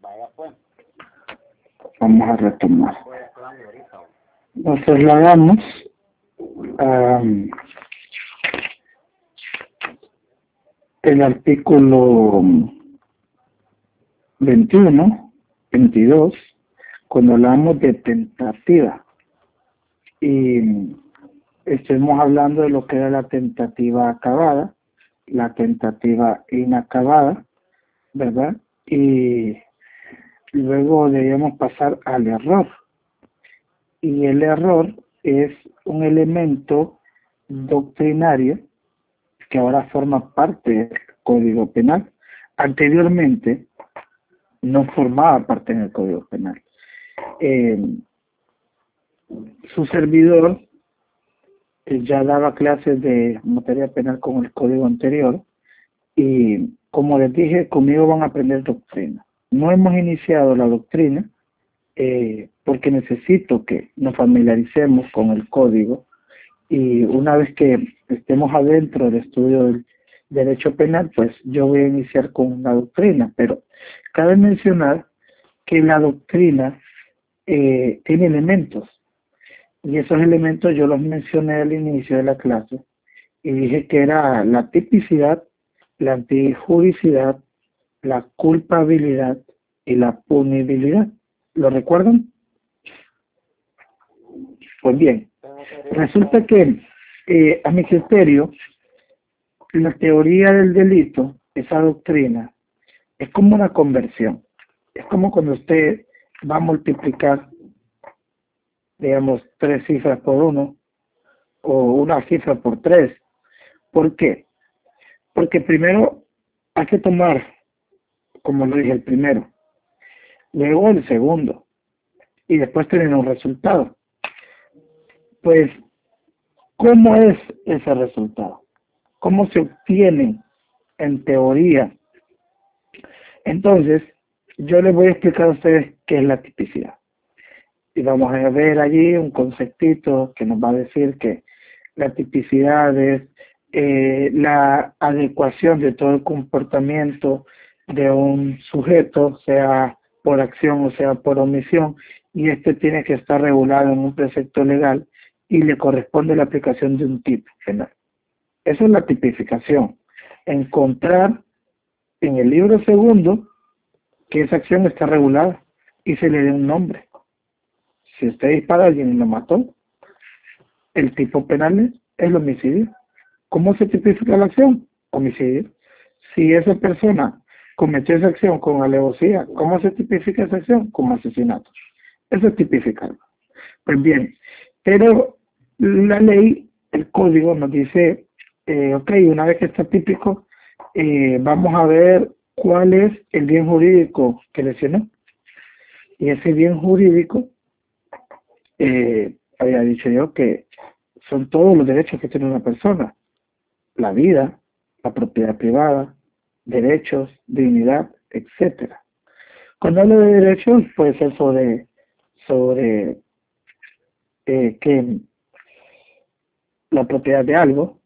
Vaya pues. Vamos a retomar. Nos trasladamos a el artículo 21, 22, cuando hablamos de tentativa. Y estuvimos hablando de lo que era la tentativa acabada, la tentativa inacabada, ¿verdad? Y luego debíamos pasar al error. Y el error es un elemento doctrinario que ahora forma parte del Código Penal. Anteriormente no formaba parte del Código Penal. Eh, su servidor eh, ya daba clases de materia penal con el código anterior y como les dije, conmigo van a aprender doctrina. No hemos iniciado la doctrina eh, porque necesito que nos familiaricemos con el código y una vez que estemos adentro del estudio del derecho penal, pues yo voy a iniciar con la doctrina, pero cabe mencionar que la doctrina eh, tiene elementos y esos elementos yo los mencioné al inicio de la clase y dije que era la tipicidad, la antijuricidad, la culpabilidad y la punibilidad. ¿Lo recuerdan? Pues bien, resulta que eh, a mi criterio, la teoría del delito, esa doctrina, es como una conversión. Es como cuando usted va a multiplicar digamos, tres cifras por uno o una cifra por tres. ¿Por qué? Porque primero hay que tomar, como lo dije, el primero, luego el segundo y después tener un resultado. Pues, ¿cómo es ese resultado? ¿Cómo se obtiene en teoría? Entonces, yo les voy a explicar a ustedes qué es la tipicidad y vamos a ver allí un conceptito que nos va a decir que la tipicidad es eh, la adecuación de todo el comportamiento de un sujeto, sea por acción o sea por omisión, y este tiene que estar regulado en un precepto legal y le corresponde la aplicación de un tipo penal. Esa es la tipificación. Encontrar en el libro segundo que esa acción está regulada y se le dé un nombre. Si usted dispara a alguien y lo mató, el tipo penal es el homicidio. ¿Cómo se tipifica la acción? Homicidio. Si esa persona cometió esa acción con alevosía, ¿cómo se tipifica esa acción? Como asesinato. Eso es tipificarlo. Pues bien, pero la ley, el código nos dice, eh, ok, una vez que está típico, eh, vamos a ver cuál es el bien jurídico que lesionó. Y ese bien jurídico eh, había dicho yo que son todos los derechos que tiene una persona. La vida, la propiedad privada, derechos, dignidad, etcétera. Cuando hablo de derechos puede ser sobre, sobre eh, que la propiedad de algo,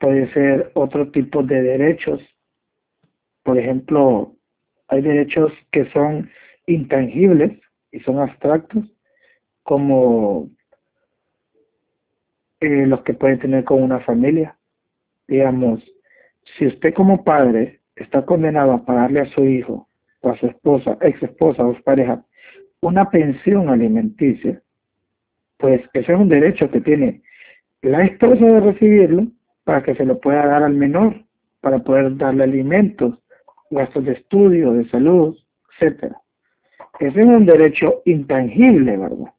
puede ser otro tipo de derechos. Por ejemplo, hay derechos que son intangibles y son abstractos como eh, los que pueden tener con una familia. Digamos, si usted como padre está condenado a pagarle a su hijo o a su esposa, ex esposa o pareja una pensión alimenticia, pues ese es un derecho que tiene la esposa de recibirlo para que se lo pueda dar al menor, para poder darle alimentos, gastos de estudio, de salud, etcétera. Ese es un derecho intangible, ¿verdad?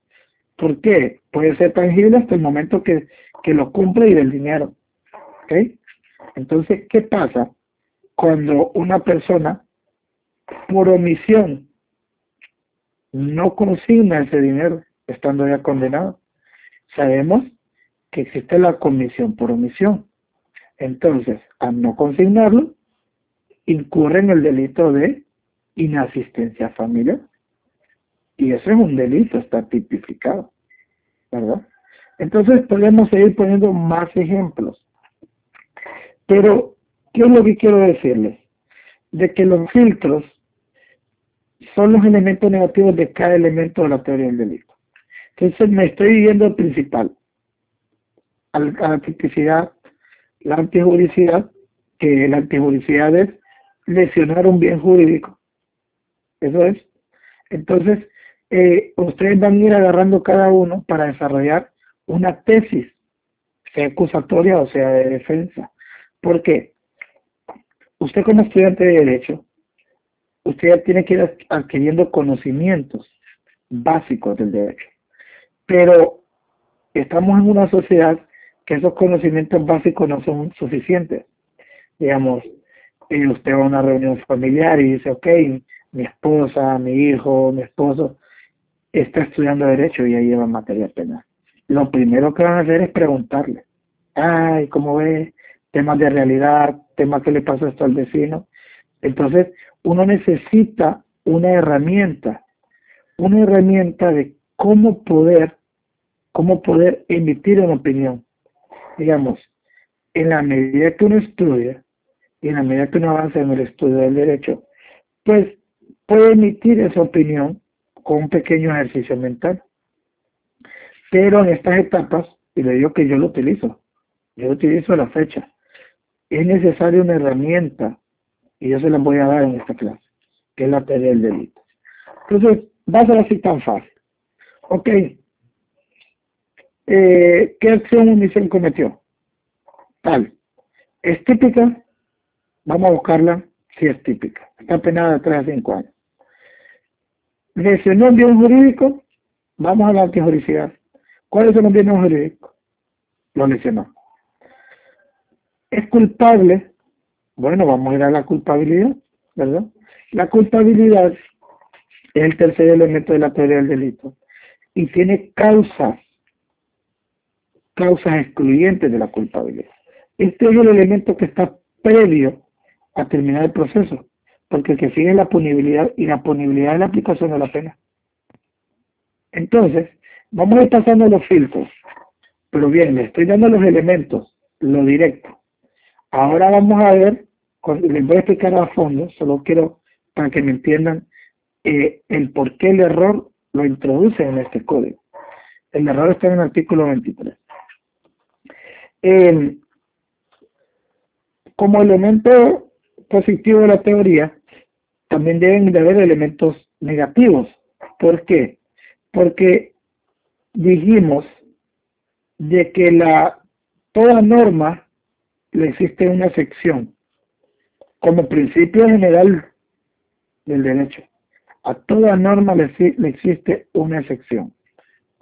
¿Por qué? Puede ser tangible hasta el momento que, que lo cumple y del dinero. ¿Ok? Entonces, ¿qué pasa cuando una persona, por omisión, no consigna ese dinero estando ya condenado? Sabemos que existe la comisión por omisión. Entonces, al no consignarlo, incurre en el delito de inasistencia familiar. Y eso es un delito, está tipificado, ¿verdad? Entonces podemos seguir poniendo más ejemplos. Pero, ¿qué es lo que quiero decirles? De que los filtros son los elementos negativos de cada elemento de la teoría del delito. Entonces me estoy yendo al principal, a la tipicidad, la antijuricidad, que la antijuricidad es lesionar un bien jurídico. Eso es. Entonces, eh, ustedes van a ir agarrando cada uno para desarrollar una tesis, sea acusatoria o sea de defensa. ¿Por qué? Usted como estudiante de Derecho, usted tiene que ir adquiriendo conocimientos básicos del derecho. Pero estamos en una sociedad que esos conocimientos básicos no son suficientes. Digamos, eh, usted va a una reunión familiar y dice, ok, mi esposa, mi hijo, mi esposo está estudiando Derecho y ya lleva materia penal. Lo primero que van a hacer es preguntarle, ay, ¿cómo ve? Temas de realidad, temas que le pasó esto al vecino. Entonces, uno necesita una herramienta, una herramienta de cómo poder, cómo poder emitir una opinión. Digamos, en la medida que uno estudia y en la medida que uno avanza en el estudio del derecho, pues puede emitir esa opinión con un pequeño ejercicio mental. Pero en estas etapas, y le digo que yo lo utilizo, yo utilizo la fecha, es necesaria una herramienta, y yo se la voy a dar en esta clase, que es la teoría del delito. Entonces, va a ser así tan fácil. Ok. Eh, ¿Qué acción omisión cometió? Tal. ¿Es típica? Vamos a buscarla si es típica. Está penada de 3 a 5 años. ¿Lesionó un bien jurídico? Vamos a la antijuricidad. ¿Cuáles son los bienes jurídicos? Lo lesionó. ¿Es culpable? Bueno, vamos a ir a la culpabilidad, ¿verdad? La culpabilidad es el tercer elemento de la teoría del delito y tiene causas, causas excluyentes de la culpabilidad. Este es el elemento que está previo a terminar el proceso, porque el que sigue la punibilidad y la punibilidad es la aplicación de la pena. Entonces, vamos a ir pasando los filtros, pero bien, le estoy dando los elementos, lo directo. Ahora vamos a ver, les voy a explicar a fondo, solo quiero para que me entiendan eh, el por qué el error lo introduce en este código. El error está en el artículo 23. como elemento positivo de la teoría, también deben de haber elementos negativos. ¿Por qué? Porque dijimos de que la toda norma le existe una sección como principio general del derecho. A toda norma le, existe una excepción.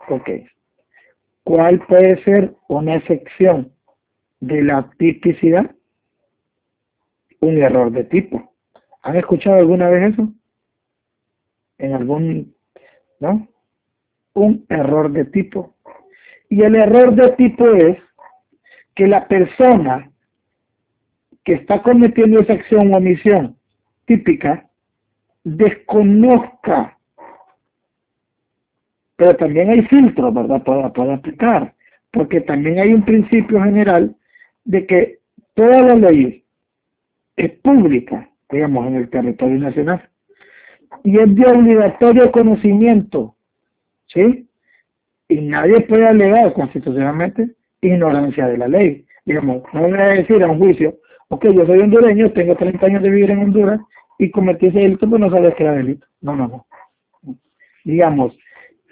Ok. ¿Cuál puede ser una excepción de la tipicidad? Un error de tipo. ¿Han escuchado alguna vez eso? En algún, ¿no? Un error de tipo. Y el error de tipo es que la persona que está cometiendo esa acción o omisión típica desconozca. Pero también hay filtros, ¿verdad? Para, para aplicar. Porque también hay un principio general de que toda la ley es pública, digamos, en el territorio nacional. Y es de obligatorio conocimiento, ¿sí? Y nadie puede alegar constitucionalmente ignorancia de la ley. Digamos, no voy a decir a un juicio, ok, yo soy hondureño, tengo 30 años de vivir en Honduras, y cometí ese delito, pues no sabes que era delito. No, no, no. Digamos,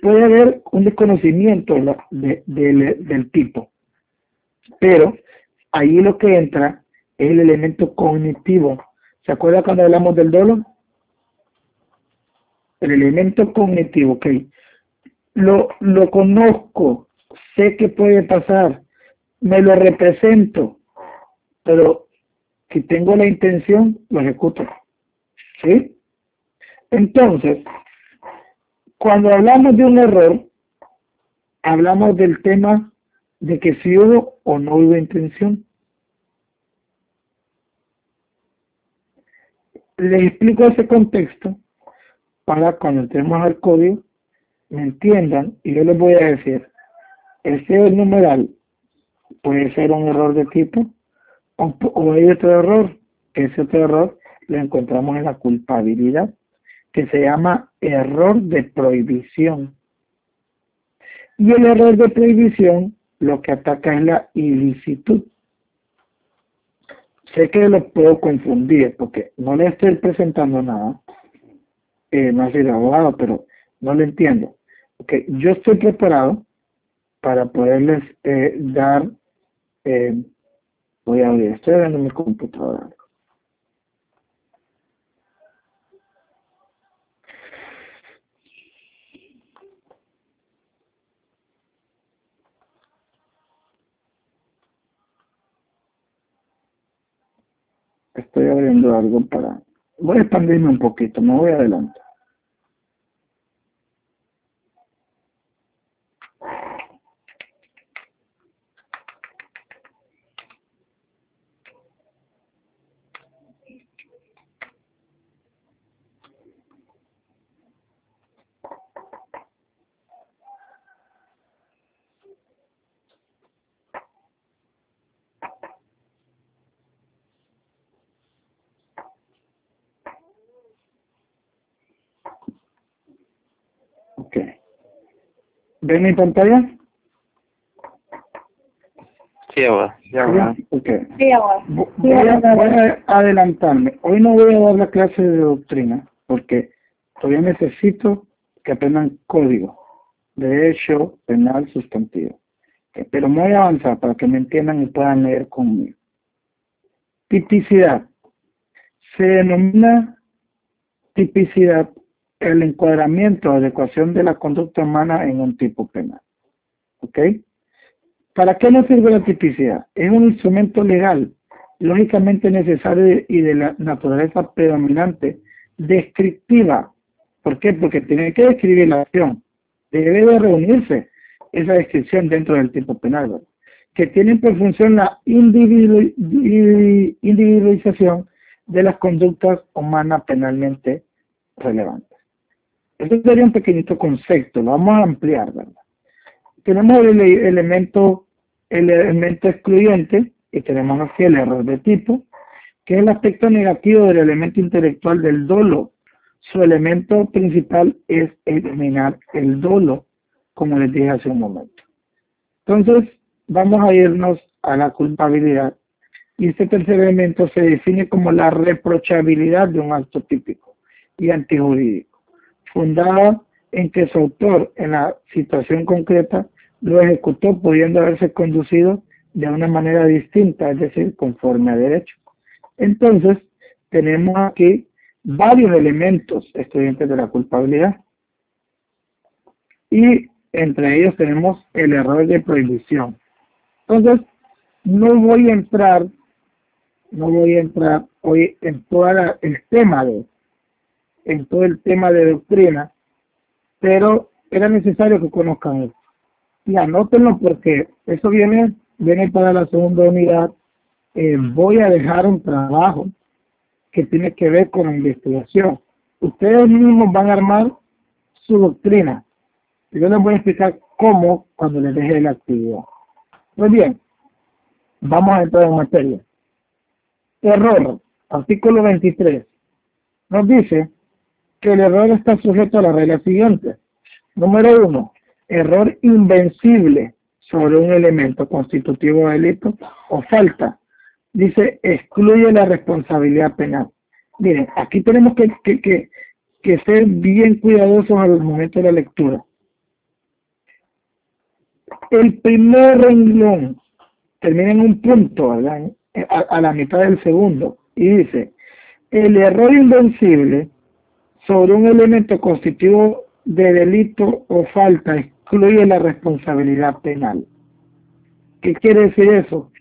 puede haber un desconocimiento de, del tipo, pero ahí lo que entra es el elemento cognitivo. ¿Se acuerda cuando hablamos del dolo? El elemento cognitivo, ok. Lo, lo conozco, sé que puede pasar, me lo represento, pero si tengo la intención, lo ejecuto. ¿Sí? Entonces, cuando hablamos de un error, hablamos del tema de que si hubo o no hubo intención. Les explico ese contexto para cuando entremos al código me entiendan y yo les voy a decir, ese numeral puede ser un error de tipo o, hay otro error, ese otro error lo encontramos en la culpabilidad. que se llama error de prohibición. Y el error de prohibición lo que ataca es la ilicitud. Sé que lo puedo confundir porque no le estoy presentando nada. Eh, no abogado, pero no lo entiendo. Okay, yo estoy preparado para poderles eh, dar, eh, voy a abrir, estoy abriendo mi computadora. Estoy abriendo algo para... Voy a expandirme un poquito, me voy adelante. ¿Ven mi pantalla? Sí, ahora. Ya, okay. Sí, ahora. Voy, a, voy a adelantarme. Hoy no voy a dar la clase de doctrina porque todavía necesito que aprendan código, de hecho, penal, sustantivo. Pero me voy a avanzar para que me entiendan y puedan leer conmigo. Tipicidad. Se denomina tipicidad el encuadramiento adecuación de la conducta humana en un tipo penal. ¿Ok? ¿Para qué nos sirve la tipicidad? Es un instrumento legal, lógicamente necesario y de la naturaleza predominante, descriptiva. ¿Por qué? Porque tiene que describir la acción. Debe de reunirse esa descripción dentro del tipo penal, que tiene por función la individualización de las conductas humanas penalmente relevantes. Este sería un pequeñito concepto, lo vamos a ampliar, ¿verdad? Tenemos el elemento, el elemento excluyente, y tenemos aquí el error de tipo, que es el aspecto negativo del elemento intelectual del dolo. Su elemento principal es eliminar el dolo, como les dije hace un momento. Entonces, vamos a irnos a la culpabilidad. Y este tercer elemento se define como la reprochabilidad de un acto típico y antijurídico fundada en que su autor en la situación concreta lo ejecutó pudiendo haberse conducido de una manera distinta, es decir, conforme a derecho. Entonces, tenemos aquí varios elementos estudiantes de la culpabilidad y entre ellos tenemos el error de prohibición. Entonces, no voy a entrar, no voy a entrar hoy en todo el tema de en todo el tema de doctrina, pero era necesario que conozcan esto. Y anótenlo porque eso viene, viene para la segunda unidad. Eh, voy a dejar un trabajo que tiene que ver con la investigación. Ustedes mismos van a armar su doctrina. Yo les voy a explicar cómo cuando les deje la actividad. Muy bien, vamos a entrar en materia. Error, artículo 23. Nos dice que el error está sujeto a la regla siguiente. Número uno, error invencible sobre un elemento constitutivo de delito o falta. Dice, excluye la responsabilidad penal. Miren, aquí tenemos que, que, que, ser bien cuidadosos al momento de la lectura. El primer renglón termina en un punto, a la mitad del segundo, y dice, el error invencible sobre un elemento constitutivo de delito o falta excluye la responsabilidad penal. ¿Qué quiere decir eso?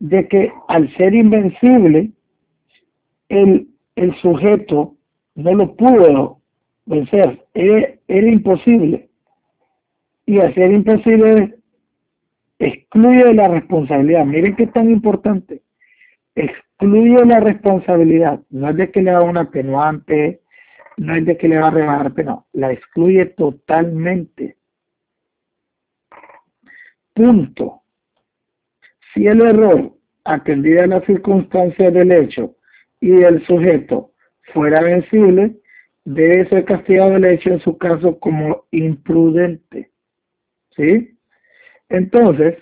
De que al ser invencible, el, el sujeto no lo pudo vencer, era, era imposible. Y al ser imposible, excluye la responsabilidad. Miren qué tan importante. Excluye la responsabilidad. No es de que le haga un atenuante, no es de que le va a rebajar pena, la excluye totalmente. Punto. Si el error, atendida a las circunstancias del hecho y del sujeto, fuera vencible, debe ser castigado el hecho en su caso como imprudente. ¿Sí? Entonces,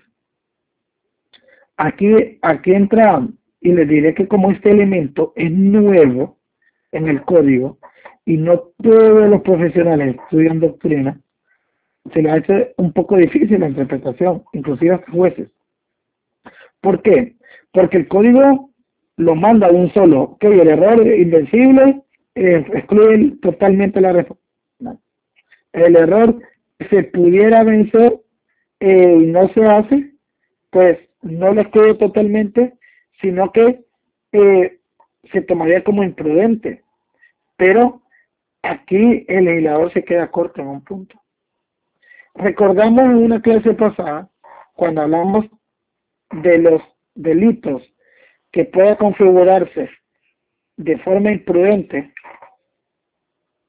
aquí, aquí entra y les diré que como este elemento es nuevo en el código y no todos los profesionales estudian doctrina, se le hace un poco difícil la interpretación, inclusive a jueces. ¿Por qué? Porque el código lo manda un solo, que el error invencible excluye totalmente la respuesta. El error se pudiera vencer eh, y no se hace, pues no lo excluye totalmente, sino que eh, se tomaría como imprudente. Pero aquí el legislador se queda corto en un punto. Recordamos en una clase pasada, cuando hablamos de los delitos que pueda configurarse de forma imprudente,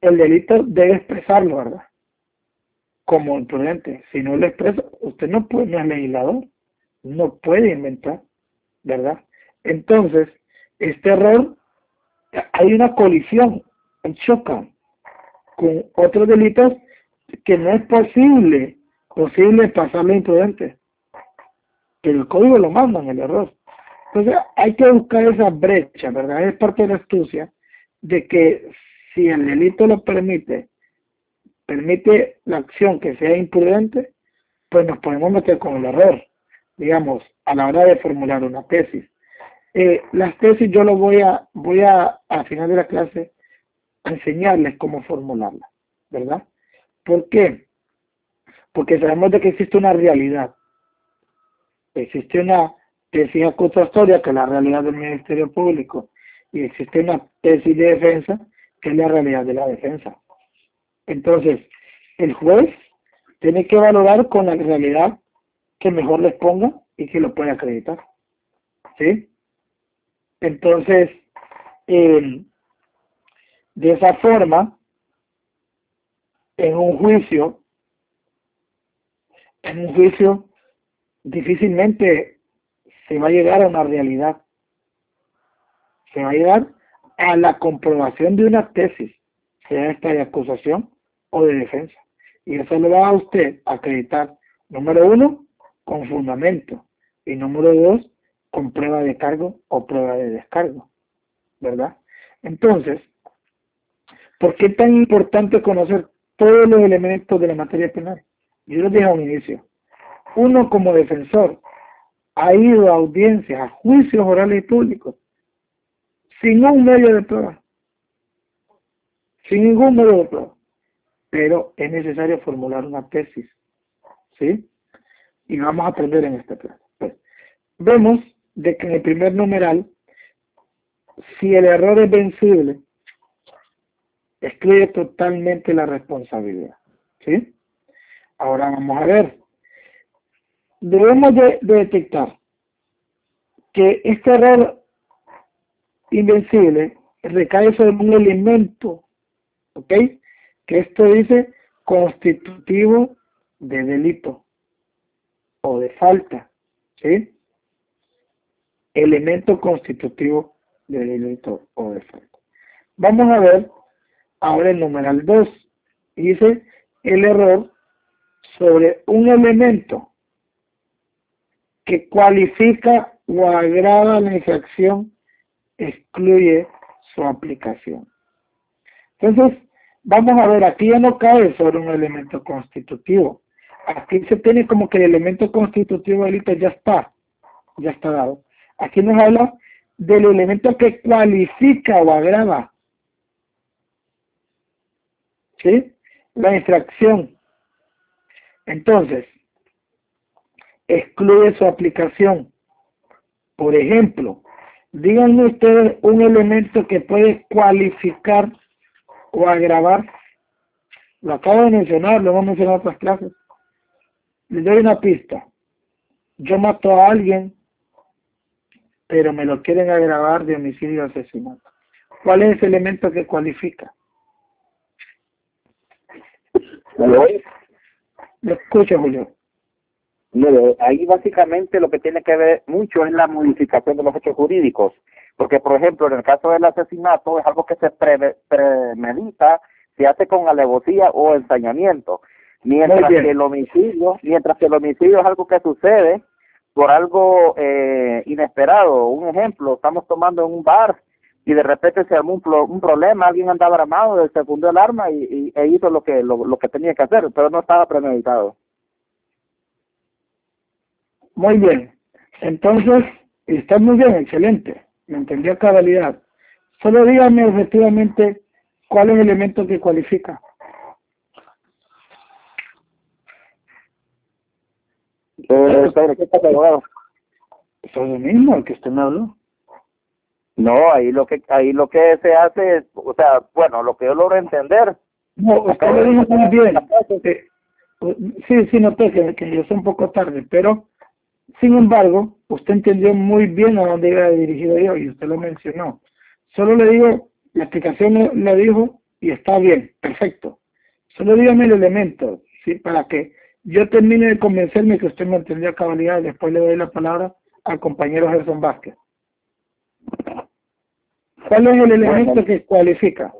el delito debe expresarlo, ¿verdad? Como imprudente. Si no lo expresa, usted no puede, no es legislador, no puede inventar, ¿verdad? Entonces, este error, hay una colisión, choca con otros delitos que no es posible, posible pasarlo imprudente. Pero el código lo manda en el error. Entonces hay que buscar esa brecha, ¿verdad? Es parte de la astucia de que si el delito lo permite, permite la acción que sea imprudente, pues nos podemos meter con el error, digamos, a la hora de formular una tesis. Eh, las tesis yo lo voy a, voy a, al final de la clase, enseñarles cómo formularla, ¿verdad? ¿Por qué? Porque sabemos de que existe una realidad. Existe una tesis acusatoria, que es la realidad del Ministerio Público, y existe una tesis de defensa, que es la realidad de la defensa. Entonces, el juez tiene que valorar con la realidad que mejor les ponga y que lo pueda acreditar. ¿Sí? Entonces, eh, de esa forma, en un juicio, en un juicio, difícilmente se va a llegar a una realidad. Se va a llegar a la comprobación de una tesis, sea esta de acusación o de defensa. Y eso lo va a usted acreditar, número uno, con fundamento. Y número dos, con prueba de cargo o prueba de descargo. ¿Verdad? Entonces, ¿por qué es tan importante conocer todos los elementos de la materia penal? Yo lo dije a un inicio. Uno como defensor ha ido a audiencias, a juicios orales y públicos, sin un medio de prueba. Sin ningún medio de prueba. Pero es necesario formular una tesis. ¿Sí? Y vamos a aprender en este plan. Pues, vemos de que en el primer numeral, si el error es vencible, excluye totalmente la responsabilidad. ¿Sí? Ahora vamos a ver. Debemos de, detectar que este error invencible recae sobre un elemento, ¿ok? Que esto dice constitutivo de delito o de falta, ¿sí? Elemento constitutivo de delito o de falta. Vamos a ver ahora el numeral 2. Dice el error sobre un elemento que cualifica o agrava la infracción excluye su aplicación. Entonces, vamos a ver, aquí ya no cae sobre un elemento constitutivo. Aquí se tiene como que el elemento constitutivo delito ya está, ya está dado. Aquí nos habla del elemento que cualifica o agrava ¿sí? La infracción. Entonces, excluye su aplicación. Por ejemplo, díganme ustedes un elemento que puede cualificar o agravar. Lo acabo de mencionar, lo hemos mencionado en otras clases. Les doy una pista. Yo mato a alguien, pero me lo quieren agravar de homicidio asesinato. ¿Cuál es ese elemento que cualifica? ¿Me escucha, Julio? No, ahí básicamente lo que tiene que ver mucho es la modificación de los hechos jurídicos, porque por ejemplo en el caso del asesinato es algo que se premedita se hace con alevosía o ensañamiento. Mientras que el homicidio, mientras que el homicidio es algo que sucede por algo eh, inesperado. Un ejemplo, estamos tomando en un bar y de repente se armó un, problema, alguien andaba armado, se fundió el arma y, e hizo lo que lo, que tenía que hacer, pero no estaba premeditado. Muy bien. Entonces, está muy bien, excelente. Me entendió a cabalidad. Solo dígame efectivamente cuál es el elemento que cualifica. Eh, ¿qué pasa, abogado? Eso es lo mismo, el que usted me habló. No, ahí lo que ahí lo que se hace, es, o sea, bueno, lo que yo logro entender. No, usted lo dijo muy bien. sí, sí, noté que, que yo soy un poco tarde, pero sin embargo, usted entendió muy bien a dónde iba dirigido yo y usted lo mencionó. Solo le digo, la explicación lo dijo y está bien, perfecto. Solo dígame el elemento, ¿sí? Para que yo termine de convencerme que usted me entendió a cabalidad y después le doy la palabra al compañero Gerson Vázquez. ¿Cuál es el elemento que cualifica?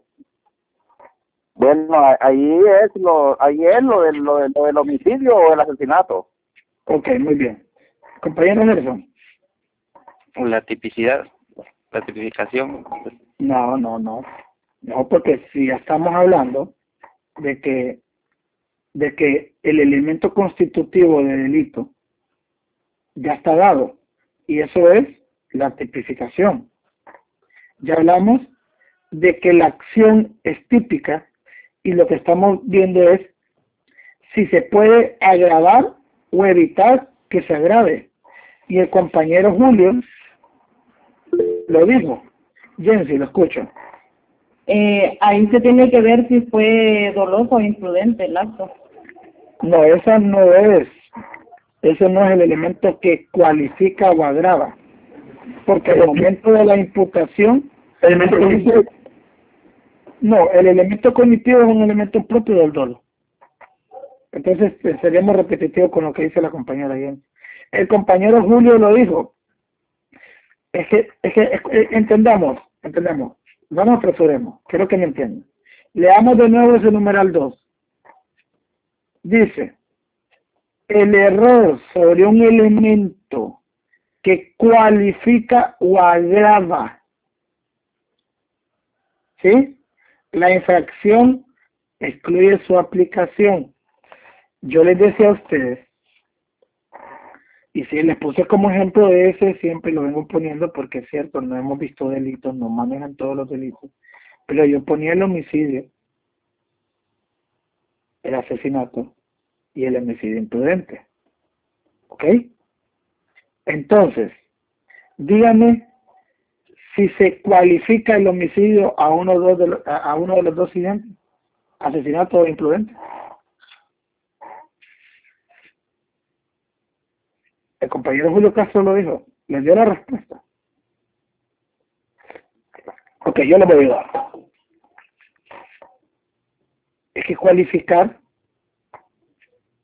Bueno, ahí es lo, ahí es lo del, lo, del, homicidio o el asesinato. Ok, muy bien. Compañero Nelson. La tipicidad, la tipificación. No, no, no. No, porque si ya estamos hablando de que de que el elemento constitutivo de delito ya está dado y eso es la tipificación. Ya hablamos de que la acción es típica y lo que estamos viendo es si se puede agravar o evitar que se agrave. Y el compañero Julio lo dijo. Jensi, lo escucho. Eh, ahí se tiene que ver si fue doloso o imprudente el acto. No, esa no es, ese no es el elemento que cualifica o agrava, porque el momento de la imputación, no, el elemento cognitivo es un elemento propio del dolo. Entonces eh, seríamos repetitivos con lo que dice la compañera Jen. El compañero Julio lo dijo. Es que, es que eh, entendamos, entendamos. Vamos, apresuremos. Quiero que me entiendan. Leamos de nuevo ese numeral 2 Dice, el error sobre un elemento que cualifica o agrava, ¿sí? La infracción excluye su aplicación. Yo les decía a ustedes, y si les puse como ejemplo de ese, siempre lo vengo poniendo porque es cierto, no hemos visto delitos, no manejan todos los delitos, pero yo ponía el homicidio, el asesinato, y el homicidio imprudente. ¿Ok? Entonces, dígame si se cualifica el homicidio a uno, de, los, a dos siguientes, asesinato imprudente. El compañero Julio Castro lo dijo, le dio la respuesta. Ok, yo le voy a dar. Es que cualificar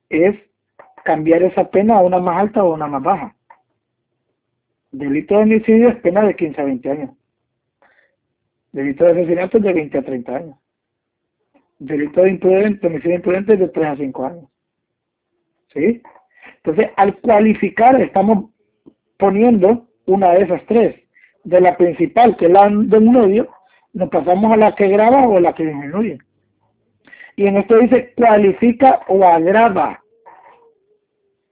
es cambiar esa pena a una más alta o una más baja. Delito de homicidio es pena de 15 a 20 años. Delito de asesinato es de 20 a 30 años. Delito de imprudente, homicidio imprudente es de 3 a 5 años. ¿Sí? Entonces, al cualificar estamos poniendo una de esas tres. De la principal, que es la del medio, nos pasamos a la que graba o la que disminuye. Y en esto dice cualifica o agrava.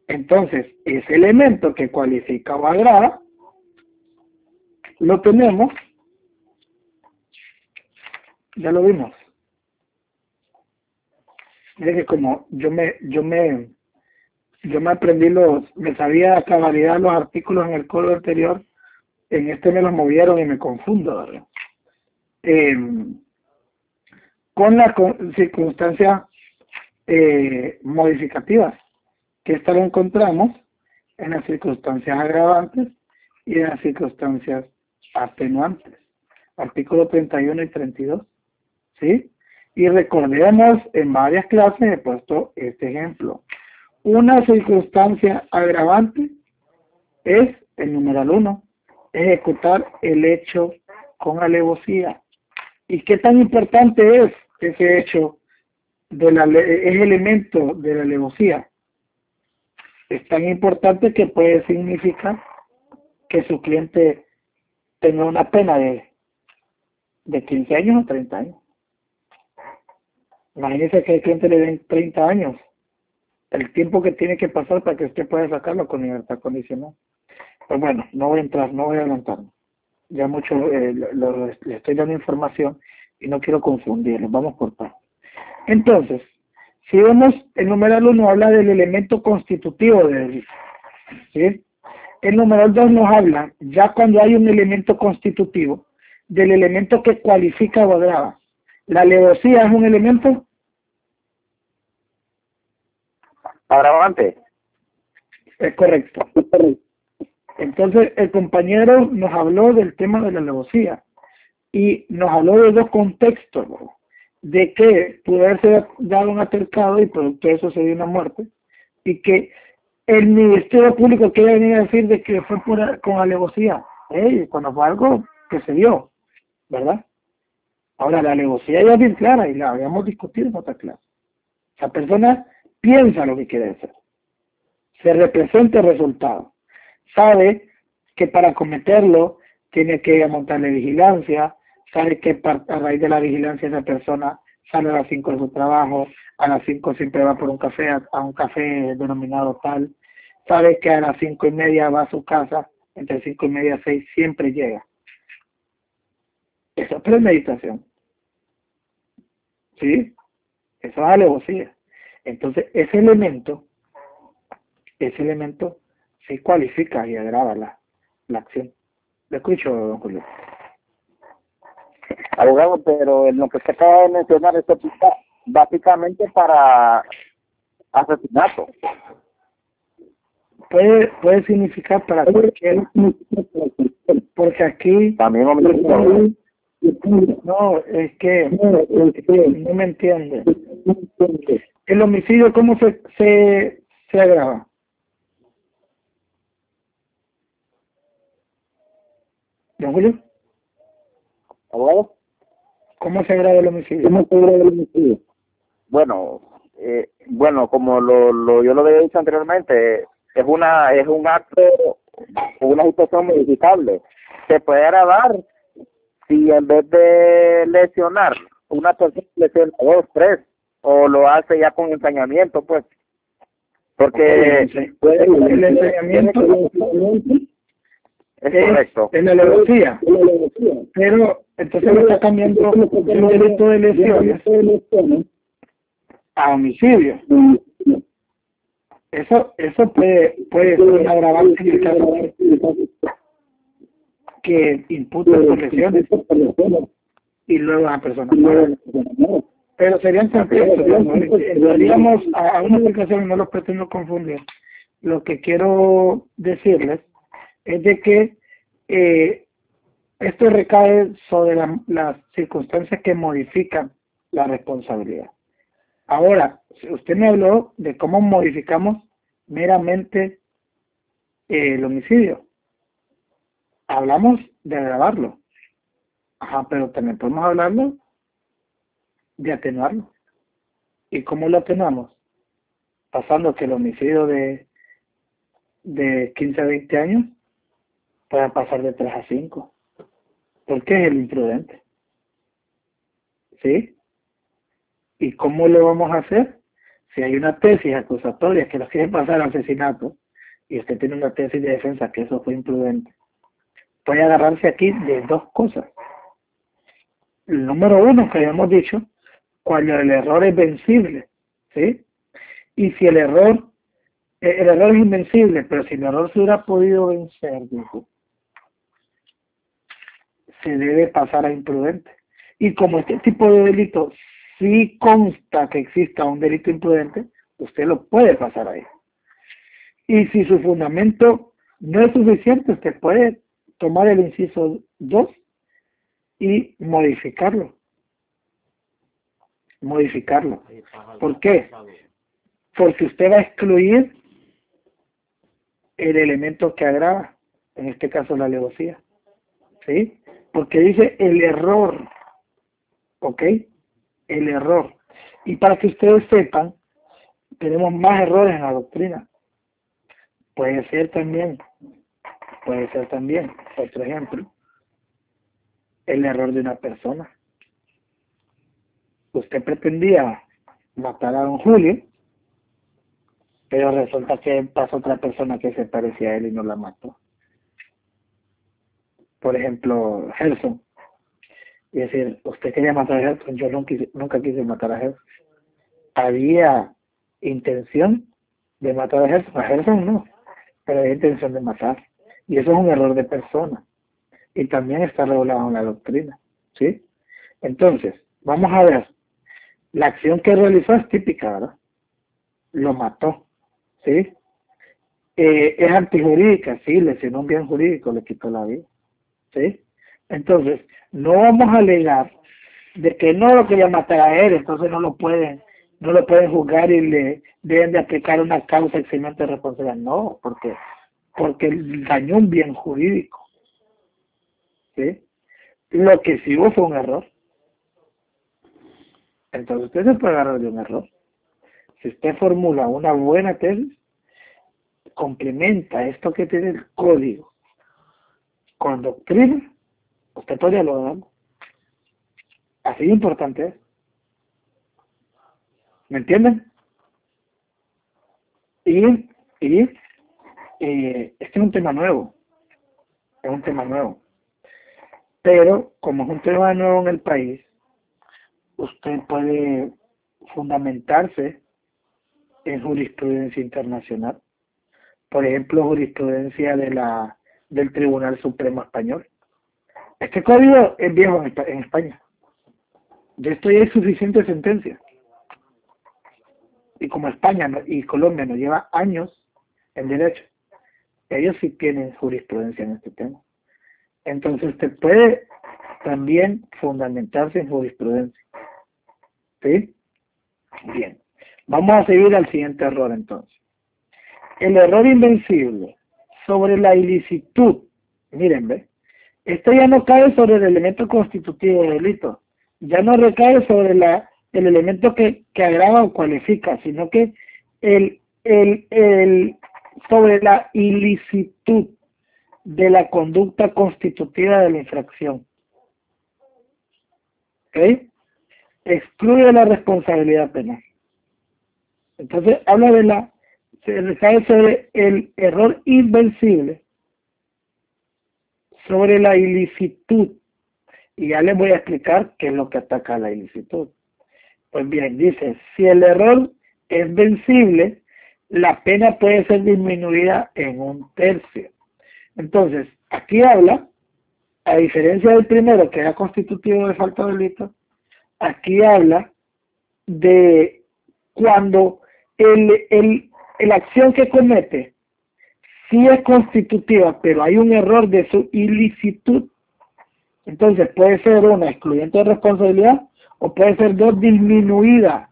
Entonces, ese elemento que cualifica o agrava, lo tenemos, ya lo vimos. Mire que como yo me, yo me, yo me aprendí los, me sabía a cabalidad los artículos en el código anterior, en este me los movieron y me confundo, ¿verdad? Eh, con las circunstancias eh, modificativas que esta lo encontramos en las circunstancias agravantes y en las circunstancias atenuantes. Artículo 31 y 32. ¿Sí? Y recordemos, en varias clases he puesto este ejemplo. Una circunstancia agravante es, el numeral 1, ejecutar el hecho con alevosía. ¿Y qué tan importante es ese hecho de la es elemento de la alevosía es tan importante que puede significar que su cliente tenga una pena de, de 15 años o 30 años. Imagínese que el cliente le den 30 años, el tiempo que tiene que pasar para que usted pueda sacarlo con libertad condicional. Pues bueno, no voy a entrar, no voy a adelantar. Ya mucho eh, le estoy dando información y no quiero confundirlo. Vamos por partes. Entonces, si vemos, el numeral 1 habla del elemento constitutivo del delito. ¿sí? El numeral 2 nos habla, ya cuando hay un elemento constitutivo, del elemento que cualifica o agrava. ¿La alevosía es un elemento? Agravante. Es correcto. Entonces, el compañero nos habló del tema de la alevosía y nos habló de dos contextos de que pudo haberse dado un altercado y producto de eso se dio una muerte y que el Ministerio Público quiere venir a decir de que fue por, con alevosía. Cuando fue algo que se dio ¿verdad? ahora la alevosía ya es bien clara y la habíamos discutido en otra clase. La persona piensa lo que quiere hacer. Se representa el resultado. Sabe que para cometerlo tiene que montarle vigilancia sabe que a raíz de la vigilancia esa persona sale a las 5 de su trabajo, a las 5 siempre va por un café, a, un café denominado tal, sabe que a las cinco y media va a su casa, entre cinco y media y 6 siempre llega. Eso es premeditación. ¿Sí? Eso es alevosía. Entonces, ese elemento, ese elemento se cualifica y agrava la, la acción. Le escucho, don Julio abogado, pero en lo que se acaba de mencionar, esto básicamente para asesinato. Puede, puede significar para cualquier, porque aquí también no, es que no me entiende. El homicidio, ¿cómo se, se, se agrava? ¿Don Julio? ¿Abogado? ¿Cómo se agrava el homicidio? ¿Cómo se agrava el homicidio? Bueno, eh, bueno, como lo, lo yo lo había dicho anteriormente, es una es un acto, una situación modificable. Se puede agravar si en vez de lesionar una persona lesiona dos, tres, o lo hace ya con ensañamiento, pues. Porque el ensañamiento es, correcto. En la alevosía. Pero entonces lo está cambiando el delito de lesiones a homicidio. Eso, eso puede, puede ser un agravante en el caso que imputa sus lesiones y luego a la persona Pero serían contextos, entraríamos a, una explicación no los pretendo confundir. Lo que quiero decirles es de que eh, esto recae sobre las circunstancias que modifican la responsabilidad. Ahora, usted me habló de cómo modificamos meramente eh, el homicidio. Hablamos de agravarlo. Ajá, pero también podemos hablarlo de atenuarlo. ¿Y cómo lo atenuamos? Pasando que el homicidio de, de 15 a 20 años pueda pasar de 3 a 5. Porque es el imprudente. ¿Sí? ¿Y cómo lo vamos a hacer? Si hay una tesis acusatoria que lo quiere pasar al asesinato y usted tiene una tesis de defensa que eso fue imprudente, puede agarrarse aquí de dos cosas. El número uno que habíamos dicho, cuando el error es vencible, ¿sí? Y si el error, el error es invencible, pero si el error se hubiera podido vencer, dijo, se debe pasar a imprudente. Y como este tipo de delito sí consta que exista un delito imprudente, usted lo puede pasar ahí. Y si su fundamento no es suficiente, usted puede tomar el inciso 2 y modificarlo. Modificarlo. ¿Por qué? Porque usted va a excluir el elemento que agrava, en este caso la alevosía. ¿Sí? porque dice el error, ¿ok? El error. Y para que ustedes sepan, tenemos más errores en la doctrina. Puede ser también, puede ser también, otro ejemplo, el error de una persona. Usted pretendía matar a don Julio, pero resulta que pasó otra persona que se parecía a él y no la mató. Por ejemplo, Gerson. Y decir, usted quería matar a Gerson, yo nunca, nunca quise matar a Gerson. Había intención de matar a Gerson, a Gerson no, pero había intención de matar. Y eso es un error de persona. Y también está regulado en la doctrina. ¿Sí? Entonces, vamos a ver. La acción que realizó es típica, ¿verdad? Lo mató. ¿Sí? Eh, es antijurídica, sí, lesionó un bien jurídico, le quitó la vida. ¿Sí? Entonces, no vamos a alegar de que no lo quería matar a él, entonces no lo pueden, no lo pueden juzgar y le deben de aplicar una causa excelente de responsabilidad. No, porque, porque dañó un bien jurídico. ¿Sí? Lo que sí hubo fue un error. Entonces usted se puede agarrar de un error. Si usted formula una buena tesis, complementa esto que tiene el código con doctrina, usted podría lograrlo. Así de importante. ¿Me entienden? Y, y este es un tema nuevo. Es un tema nuevo. Pero como es un tema nuevo en el país, usted puede fundamentarse en jurisprudencia internacional. Por ejemplo, jurisprudencia de la del Tribunal Supremo Español. Este código es viejo en España. De esto ya hay suficiente sentencia. Y como España y Colombia nos lleva años en derecho, ellos sí tienen jurisprudencia en este tema. Entonces usted puede también fundamentarse en jurisprudencia. ¿Sí? Bien. Vamos a seguir al siguiente error entonces. El error invencible sobre la ilicitud. Miren, ¿ve? Esto ya no cae sobre el elemento constitutivo del delito. Ya no recae sobre la, el elemento que, que agrava o cualifica, sino que el, el, el, sobre la ilicitud de la conducta constitutiva de la infracción. ¿Ok? Excluye la responsabilidad penal. Entonces habla de la, se recae sobre el error invencible, sobre la ilicitud. Y ya les voy a explicar qué es lo que ataca la ilicitud. Pues bien, dice, si el error es vencible, la pena puede ser disminuida en un tercio. Entonces, aquí habla, a diferencia del primero, que era constitutivo de falta de delito, aquí habla de cuando el, el, la acción que comete sí es constitutiva, pero hay un error de su ilicitud, entonces puede ser una excluyente de responsabilidad o puede ser dos disminuida.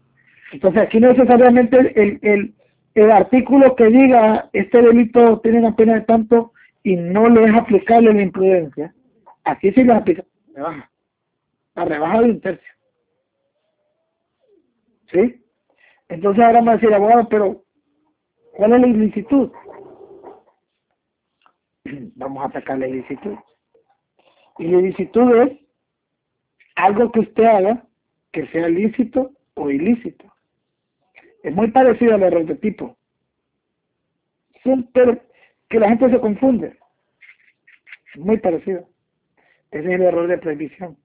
Entonces aquí no necesariamente el, el, el artículo que diga este delito tiene una pena de tanto y no le es aplicable la imprudencia, aquí sí le aplica, rebaja, la rebaja de un tercio. ¿Sí? Entonces ahora me va a decir, abogado, pero ¿cuál es la ilicitud? Vamos a sacar la ilicitud. Y la ilicitud es algo que usted haga que sea lícito o ilícito. Es muy parecido al error de tipo. Siempre que la gente se confunde. Es muy parecido. Es el error de prohibición.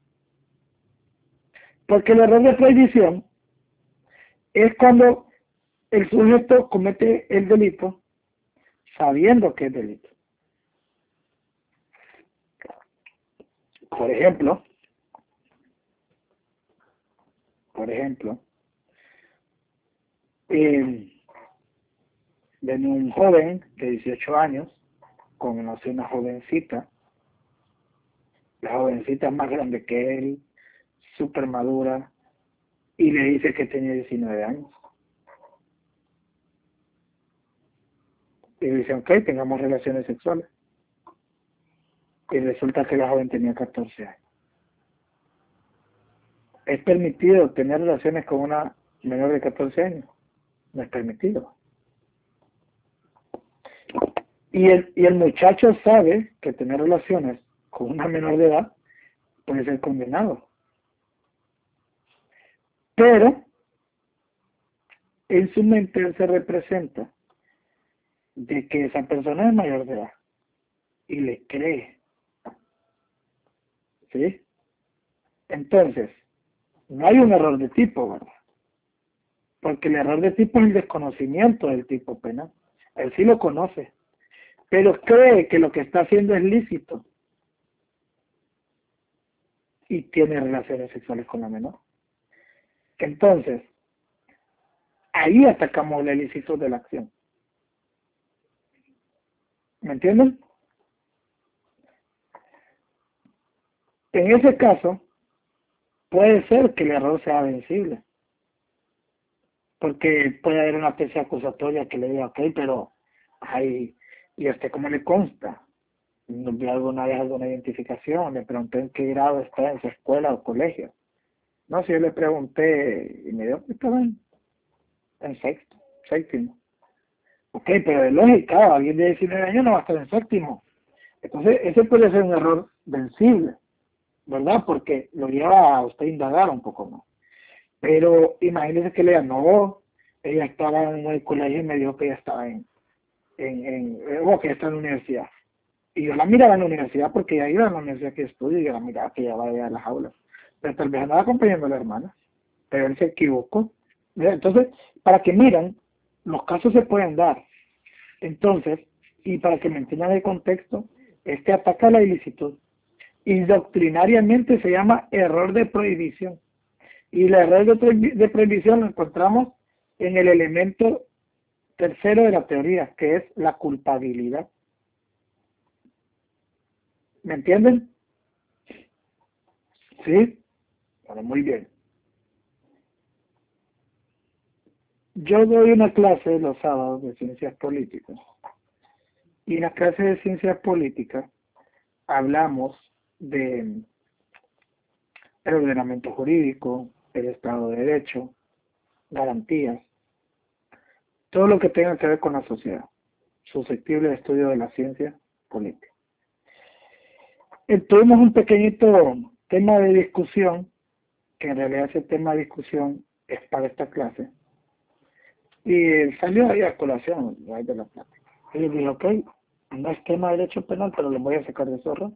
Porque el error de prohibición es cuando el sujeto comete el delito sabiendo que es delito. Por ejemplo, por ejemplo, eh, ven un joven de 18 años, conoce una jovencita, la jovencita es más grande que él, súper madura, y le dice que tenía 19 años. Y dice, ok, tengamos relaciones sexuales. Y resulta que la joven tenía 14 años. es permitido tener relaciones con una menor de 14 años. No es permitido. Y el, y el muchacho sabe que tener relaciones con una menor de edad puede ser condenado. Pero en su mente él se representa de que esa persona es mayor de edad y le cree. ¿Sí? Entonces, no hay un error de tipo, ¿verdad? Porque el error de tipo es el desconocimiento del tipo penal. Él sí lo conoce, pero cree que lo que está haciendo es lícito y tiene relaciones sexuales con la menor. Entonces, ahí atacamos el ilícito de la acción. ¿Me entienden? En ese caso, puede ser que el error sea vencible. Porque puede haber una tesis acusatoria que le diga, ok, pero hay, y este cómo le consta. No vi alguna vez alguna identificación, le pregunté en qué grado está en su escuela o colegio. No, si yo le pregunté y me dijo que estaba en, en sexto, séptimo. Ok, pero de lógica, alguien de 19 años no va a estar en séptimo. Entonces, ese puede ser un error vencible. ¿Verdad? Porque lo lleva a usted a indagar un poco más. Pero imagínese que le no, ella estaba en el colegio y me dijo que ella estaba en, en, en o que está en la universidad. Y yo la miraba en la universidad porque ella iba a la universidad que estudia y yo la miraba que ella va a las aulas. Pero tal vez andaba acompañando a la hermana. Pero él se equivocó. Entonces, para que miran, los casos se pueden dar. Entonces, y para que me entiendan el contexto, este ataca la ilicitud y se llama error de prohibición. Y el error de, prohibición lo encontramos en el elemento tercero de la teoría, que es la culpabilidad. ¿Me entienden? ¿Sí? Bueno, muy bien. Yo doy una clase los sábados de ciencias políticas. Y en la clase de ciencias políticas hablamos de el ordenamiento jurídico, el Estado de Derecho, garantías, todo lo que tenga que ver con la sociedad, susceptible de estudio de la ciencia política. Eh, tuvimos un pequeñito tema de discusión, que en realidad ese tema de discusión es para esta clase, y salió ahí a colación de la plática. Y yo dije, ok, no es tema de derecho penal, pero lo voy a sacar de zorro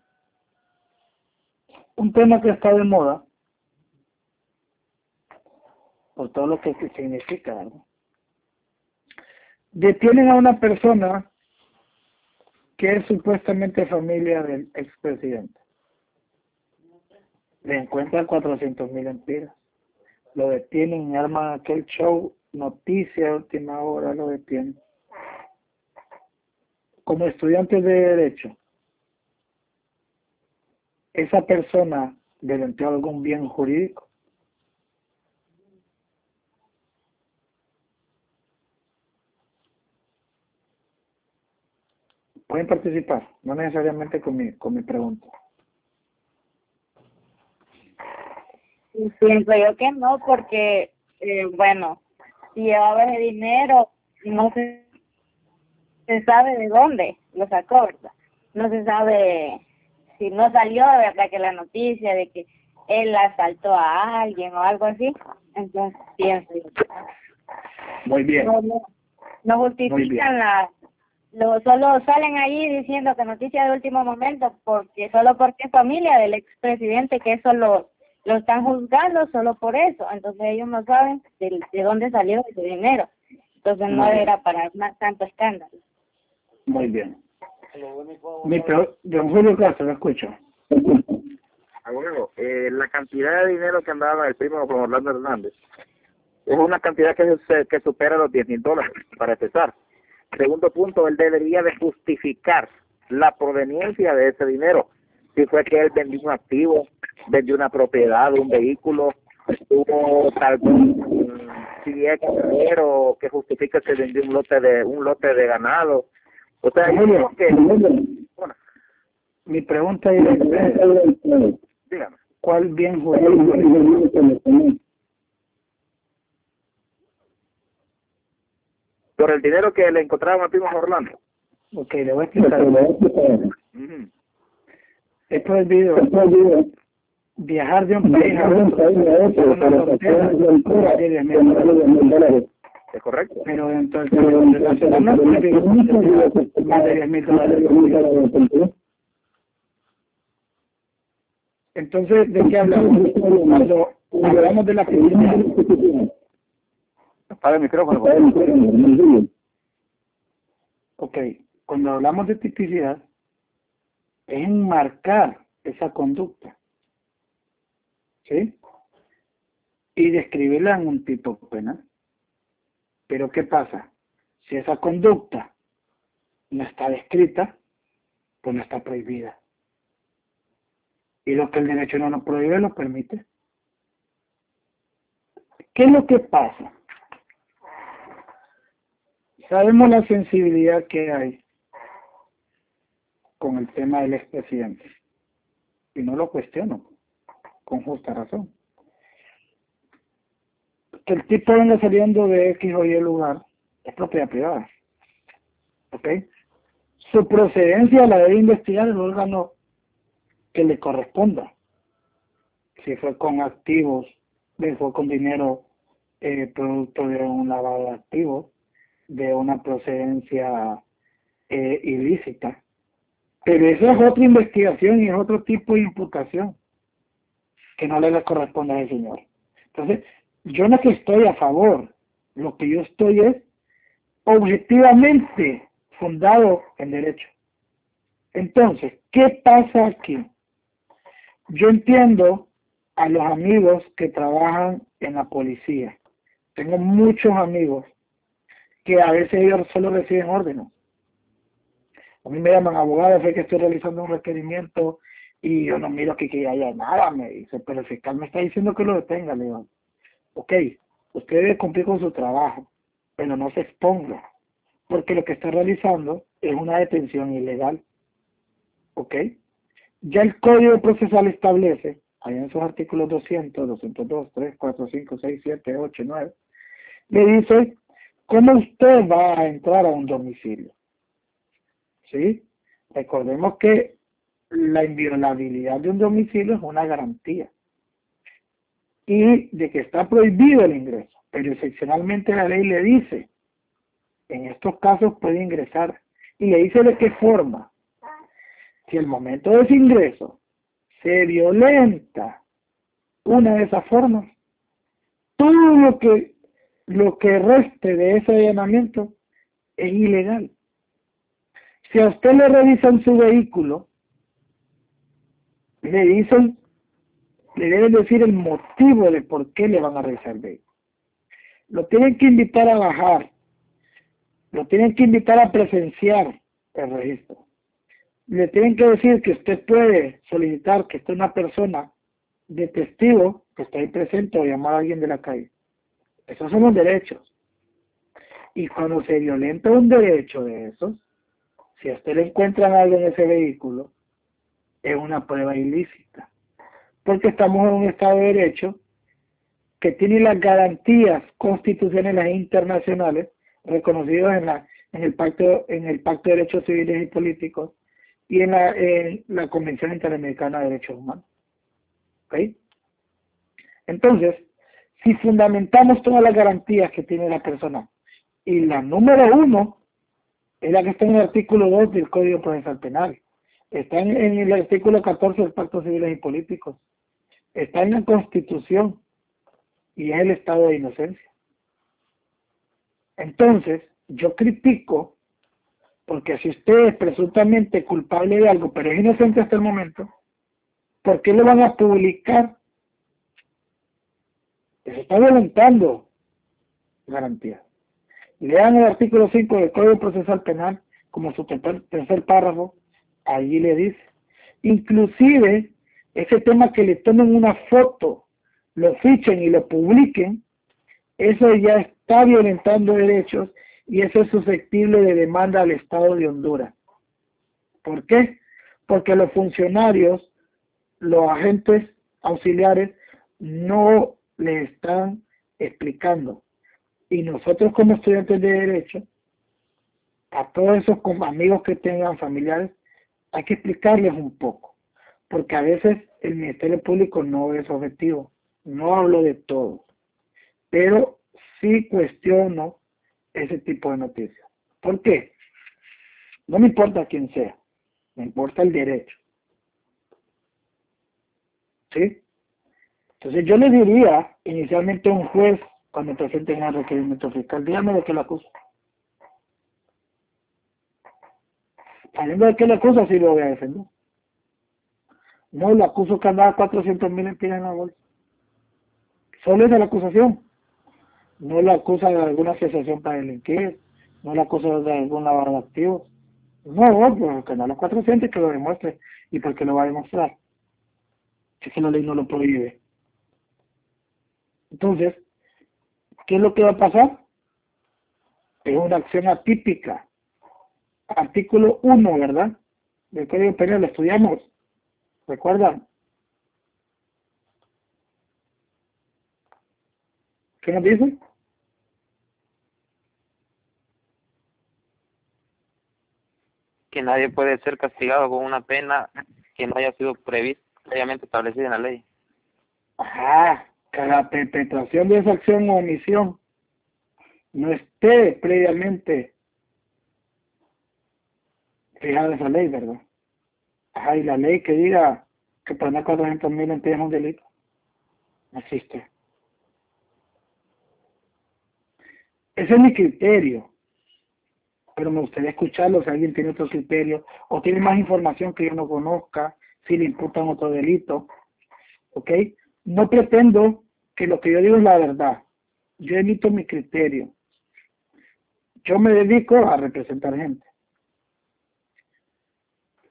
un tema que está de moda por todo lo que significa. Detienen a una persona que es supuestamente familia del expresidente. Le encuentran 400 mil empiras. Lo detienen, arman aquel show, noticia última hora, lo detienen. Como estudiante de Derecho, esa persona delenteó algún bien jurídico. Pueden participar, no necesariamente con mi, con mi pregunta. Pienso yo que no, porque, eh, bueno, si llevaba ese dinero, no se, se sabe de dónde lo sacó. No se sabe si no salió, ¿verdad? Que la noticia de que él asaltó a alguien o algo así, entonces pienso. Muy bien. No, justifican la lo, solo salen ahí diciendo que noticia de último momento porque solo porque es familia del expresidente que eso lo, lo están juzgando solo por eso entonces ellos no saben de, de dónde salió ese dinero entonces no era para más tanto escándalo muy bien mi Castro, lo escucho. Abuelo, eh, la cantidad de dinero que andaba el primo Juan Orlando Hernández es una cantidad que, que supera los 10 mil dólares, para empezar. Segundo punto, él debería de justificar la proveniencia de ese dinero. Si fue que él vendió un activo, vendió una propiedad, un vehículo, tuvo tal vez si es dinero que justifica que vendió un lote de un lote de ganado o sea, mi pregunta es, dígame. ¿Cuál bien jurídico? Por el dinero que le encontraron a Primo Orlando. Ok, le voy a explicar. Es prohibido viajar de un país a otro una frontera ¿Es correcto? Pero entonces, más de 10 mil dólares. Entonces, ¿de qué hablamos? Cuando hablamos de la tipicidad. Apaga el micrófono. Ok, cuando hablamos de tipicidad, es enmarcar esa conducta. ¿Sí? Y describirla en un tipo penal. Pero ¿qué pasa? Si esa conducta no está descrita, pues no está prohibida. Y lo que el derecho no nos prohíbe, lo permite. ¿Qué es lo que pasa? Sabemos la sensibilidad que hay con el tema del expresidente. Y no lo cuestiono, con justa razón. El tipo venga saliendo de X o Y lugar es propiedad privada. ¿Ok? Su procedencia la debe investigar el órgano que le corresponda. Si fue con activos, si fue con dinero eh, producto de un lavado de activos, de una procedencia eh, ilícita. Pero eso es otra investigación y es otro tipo de imputación que no le corresponde al señor. Entonces, yo no que estoy a favor, lo que yo estoy es objetivamente fundado en derecho. Entonces, ¿qué pasa aquí? Yo entiendo a los amigos que trabajan en la policía. Tengo muchos amigos que a veces ellos solo reciben órdenes. A mí me llaman abogado, sé que estoy realizando un requerimiento y yo no miro que, que haya nada, me dice, pero el fiscal me está diciendo que lo detenga, le digo, ok, usted debe cumplir con su trabajo, pero no se exponga, porque lo que está realizando es una detención ilegal, ok. Ya el Código Procesal establece, ahí en sus artículos 200, 202, 3, 4, 5, 6, 7, 8, 9, le dice ¿Cómo usted va a entrar a un domicilio? ¿Sí? Recordemos que la inviolabilidad de un domicilio es una garantía y de que está prohibido el ingreso, pero excepcionalmente la ley le dice, en estos casos puede ingresar y le dice de qué forma. Si el momento de ese ingreso se violenta una de esas formas, todo lo que lo que reste de ese allanamiento es ilegal. Si a usted le revisan su vehículo, le dicen, le deben decir el motivo de por qué le van a revisar el vehículo. Lo tienen que invitar a bajar, lo tienen que invitar a presenciar el registro. Le tienen que decir que usted puede solicitar que esté una persona de testigo que está ahí presente o llamar a alguien de la calle esos son los derechos. Y cuando se violenta un derecho de esos, si a usted le encuentran algo en ese vehículo, es una prueba ilícita. Porque estamos en un Estado de Derecho que tiene las garantías constitucionales e internacionales reconocidas en, en, el pacto, en el Pacto de Derechos Civiles y Políticos y en la, en Convención Interamericana de Derechos Humanos. ¿Okay? Entonces, si fundamentamos todas las garantías que tiene la persona, y la número uno es la que está en el artículo 2 del Código Procesal Penal, está en, el artículo 14 del Pacto Civiles y Políticos, está en la Constitución y es el estado de inocencia. Entonces, yo critico, porque si usted es presuntamente culpable de algo, pero es inocente hasta el momento, ¿por qué lo van a publicar se está violentando garantía. Lean el artículo 5 del Código Procesal Penal como su tercer, párrafo, allí le dice, inclusive ese tema que le tomen una foto, lo fichen y lo publiquen, eso ya está violentando derechos y eso es susceptible de demanda al Estado de Honduras. ¿Por qué? Porque los funcionarios, los agentes auxiliares no le están explicando. Y nosotros como estudiantes de Derecho, a todos esos amigos que tengan familiares, hay que explicarles un poco, porque a veces el Ministerio Público no es objetivo. No hablo de todo, pero sí cuestiono ese tipo de noticias. ¿Por qué? No me importa quién sea, me importa el derecho. ¿Sí? Entonces yo le diría inicialmente a un juez cuando presenten el requerimiento fiscal, dígame de qué lo acusa. Sabiendo de qué le acusa, sí lo voy a defender. No, lo acuso que andaba 400 mil en la bolsa. Solo es de la acusación. No lo acusa de alguna asociación para delinquir, no lo acusa de algún lavado de activos. No, porque no los 400 que lo demuestre. ¿Y por qué lo va a demostrar? Si es que la ley no lo prohíbe. Entonces, ¿qué es lo que va a pasar? Es una acción atípica. Artículo 1, ¿verdad? Del Código Penal, lo estudiamos. ¿Recuerdan? ¿Qué nos dice? Que nadie puede ser castigado con una pena que no haya sido prevista, previamente establecida en la ley. Ajá, que la perpetración de esa acción o omisión no esté previamente fijada esa ley, ¿verdad? Ajá, y la ley que diga que poner 400 mil en es un delito, no existe. Ese es mi criterio. Pero me gustaría escucharlo si alguien tiene otro criterio o tiene más información que yo no conozca, si le imputan otro delito. ¿Ok? No pretendo que lo que yo digo es la verdad. Yo emito mi criterio. Yo me dedico a representar gente.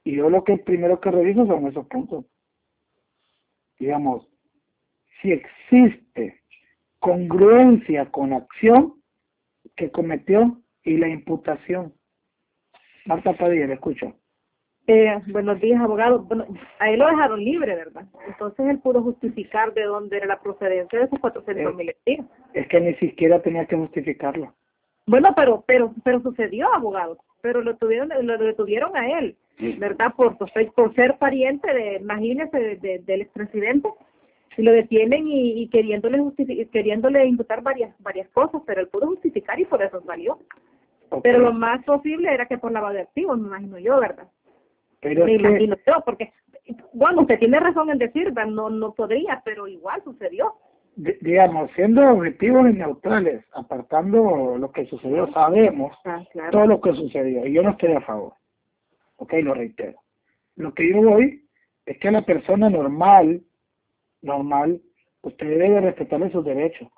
Y yo lo que primero que reviso son esos puntos. Digamos, si existe congruencia con acción, que cometió y la imputación. Marta Padilla, le escucho. Eh, buenos días, abogado. Bueno, a él lo dejaron libre, ¿verdad? Entonces él pudo justificar de dónde era la procedencia de esos 400 mil eh, Es que ni siquiera tenía que justificarlo. Bueno, pero pero pero sucedió, abogado. Pero lo tuvieron lo detuvieron a él, ¿verdad? Por, por ser pariente de, imagínese, del expresidente y lo detienen y, queriéndole queriéndole imputar varias varias cosas, pero él pudo justificar y por eso salió. Pero lo más posible era que por lavado de activos, me imagino yo, ¿verdad? Pero me imagino yo, porque, bueno, usted tiene razón en decir, no no podría, pero igual sucedió. Digamos, siendo objetivos y neutrales, apartando lo que sucedió, sabemos ah, todo lo que sucedió, y yo no estoy a favor. Ok, lo reitero. Lo que yo voy es que la persona normal normal, usted debe respetarle sus derechos.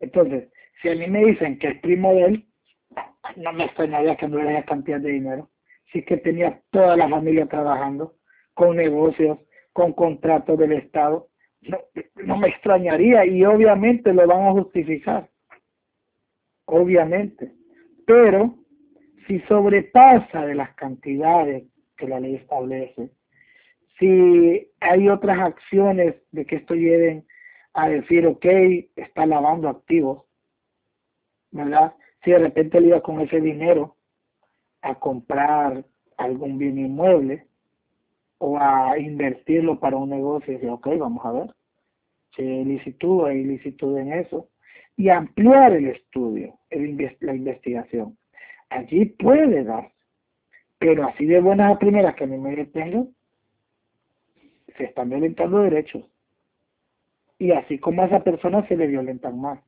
Entonces, si a mí me dicen que es primo de él, no me extrañaría que no le haya cantidad de dinero. Si es que tenía toda la familia trabajando, con negocios, con contratos del Estado, no, no me extrañaría y obviamente lo van a justificar. Obviamente. Pero si sobrepasa de las cantidades que la ley establece, si hay otras acciones de que esto lleven a decir, ok, está lavando activos, ¿verdad? Si de repente le iba con ese dinero a comprar algún bien inmueble o a invertirlo para un negocio, y decir, ok, vamos a ver si hay ilicitud, hay ilicitud en eso, y ampliar el estudio, la investigación. Allí puede dar, pero así de buenas a primeras que a mí me detengo, se están violentando derechos. Y así como a esa persona se le violentan más.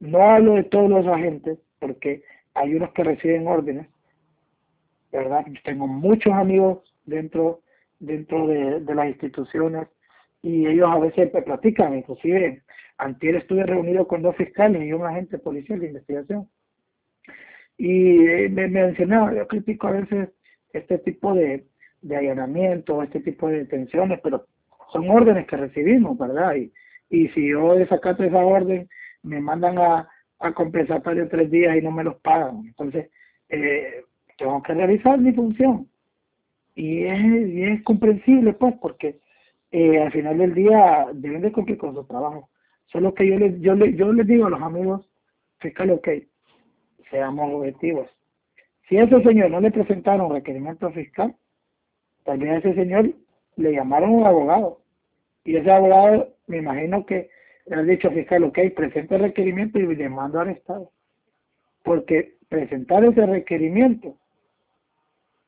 No hablo de todos los agentes, porque hay unos que reciben órdenes, ¿verdad? tengo muchos amigos dentro, dentro de, las instituciones y ellos a veces platican, inclusive antes estuve reunido con dos fiscales y un agente policial de investigación. Y me mencionaba, yo critico a veces este tipo de, de allanamiento, este tipo de detenciones, pero son órdenes que recibimos, ¿verdad? Y, y si yo desacato esa orden, me mandan a, a compensatorio tres días y no me los pagan. Entonces, eh, tengo que realizar mi función. Y es, y es comprensible, pues, porque eh, al final del día deben de cumplir con su trabajo. Solo que yo les, yo les, yo les digo a los amigos fiscales, ok, seamos objetivos. Si a ese señor no le presentaron requerimiento fiscal, tal vez a ese señor le llamaron un abogado. Y ese abogado, me imagino que le ha dicho fiscal, ok, presente el requerimiento y le mando al Estado. Porque presentar ese requerimiento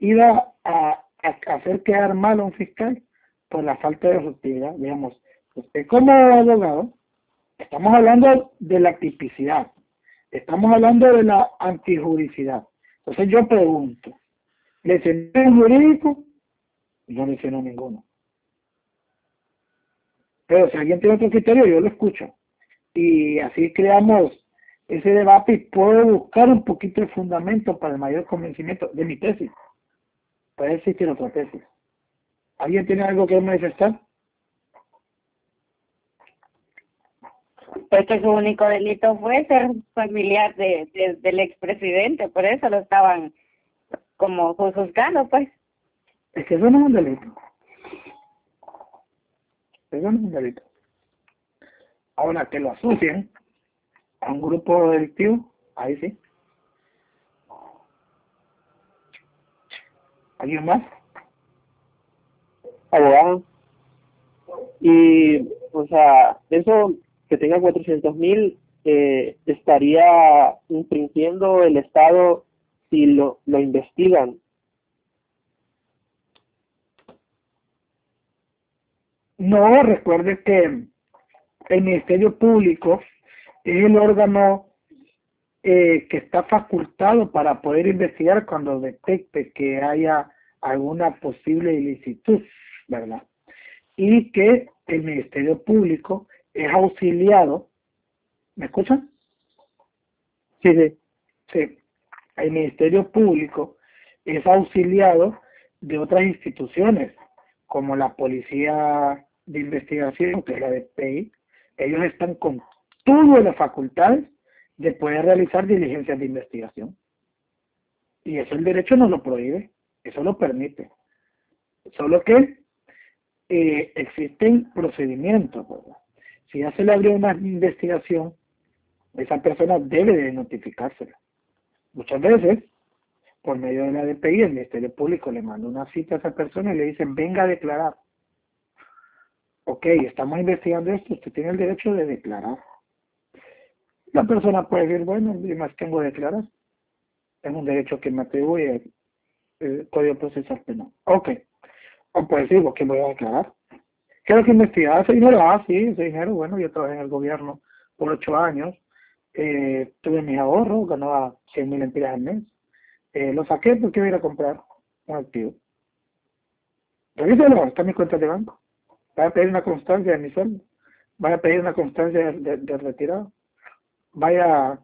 iba a, hacer quedar mal a un fiscal por la falta de objetividad. Digamos, usted como abogado, estamos hablando de la tipicidad, estamos hablando de la antijuricidad. Entonces yo pregunto, ¿le un jurídico? No le ninguno. Pero si alguien tiene otro criterio, yo lo escucho. Y así creamos ese debate y puedo buscar un poquito de fundamento para el mayor convencimiento de mi tesis. Puede existir otra tesis. ¿Alguien tiene algo que manifestar? Es que su único delito fue ser familiar de, del expresidente, por eso lo estaban como juzgando, pues. Es que eso no es un delito. Eso no es un delito. Ahora que lo asocien a un grupo delictivo, ahí sí. ¿Alguien más? Abogado. Y, o sea, eso que tenga 400 mil eh, estaría infringiendo el Estado si lo, lo investigan. No, recuerde que el Ministerio Público es el órgano eh, que está facultado para poder investigar cuando detecte que haya alguna posible ilicitud, ¿verdad? Y que el Ministerio Público es auxiliado, ¿me escuchan? Sí, sí. El Ministerio Público es auxiliado de otras instituciones, como la Policía de Investigación, que es la DPI, ellos están con todas las facultades de poder realizar diligencias de investigación. Y eso el derecho no lo prohíbe, eso lo permite. Solo que eh, existen procedimientos. Si ya se le abrió una investigación, esa persona debe de notificársela. Muchas veces, por medio de la DPI, el Ministerio Público le manda una cita a esa persona y le dicen, venga a declarar. Ok, estamos investigando esto, usted tiene el derecho de declarar. La persona puede decir, bueno, yo más tengo que declarar. Es un derecho que me atribuye el Código Procesal Penal. Ok. O puede decir, ¿qué voy a declarar? Quiero que investigar ese dinero. Ah, sí, ese dinero. Bueno, yo trabajé en el gobierno por ocho años. Eh, tuve mis ahorros, ganaba 100 mil empiras al mes. Eh, lo saqué porque iba a ir a comprar un activo. Revíselo, está en mi cuenta de banco. Vaya a pedir una constancia de mi sueldo. Vaya a pedir una constancia de, retirado. Vaya,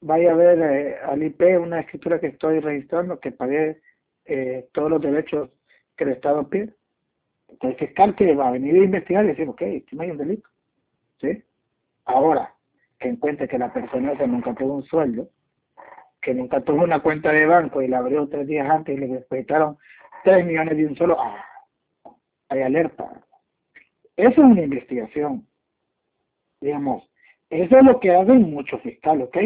vaya a ver eh, al IP una escritura que estoy registrando que pagué todos los derechos que el Estado pide. Entonces fiscal que va a venir a investigar y decir, ok, no hay un delito. ¿Sí? Ahora, que encuentre que la persona que nunca tuvo un sueldo, que nunca tuvo una cuenta de banco y la abrió tres días antes y le respetaron tres millones de un solo, ah, hay alerta. Eso es una investigación. Digamos, eso es lo que hacen muchos fiscales, ok.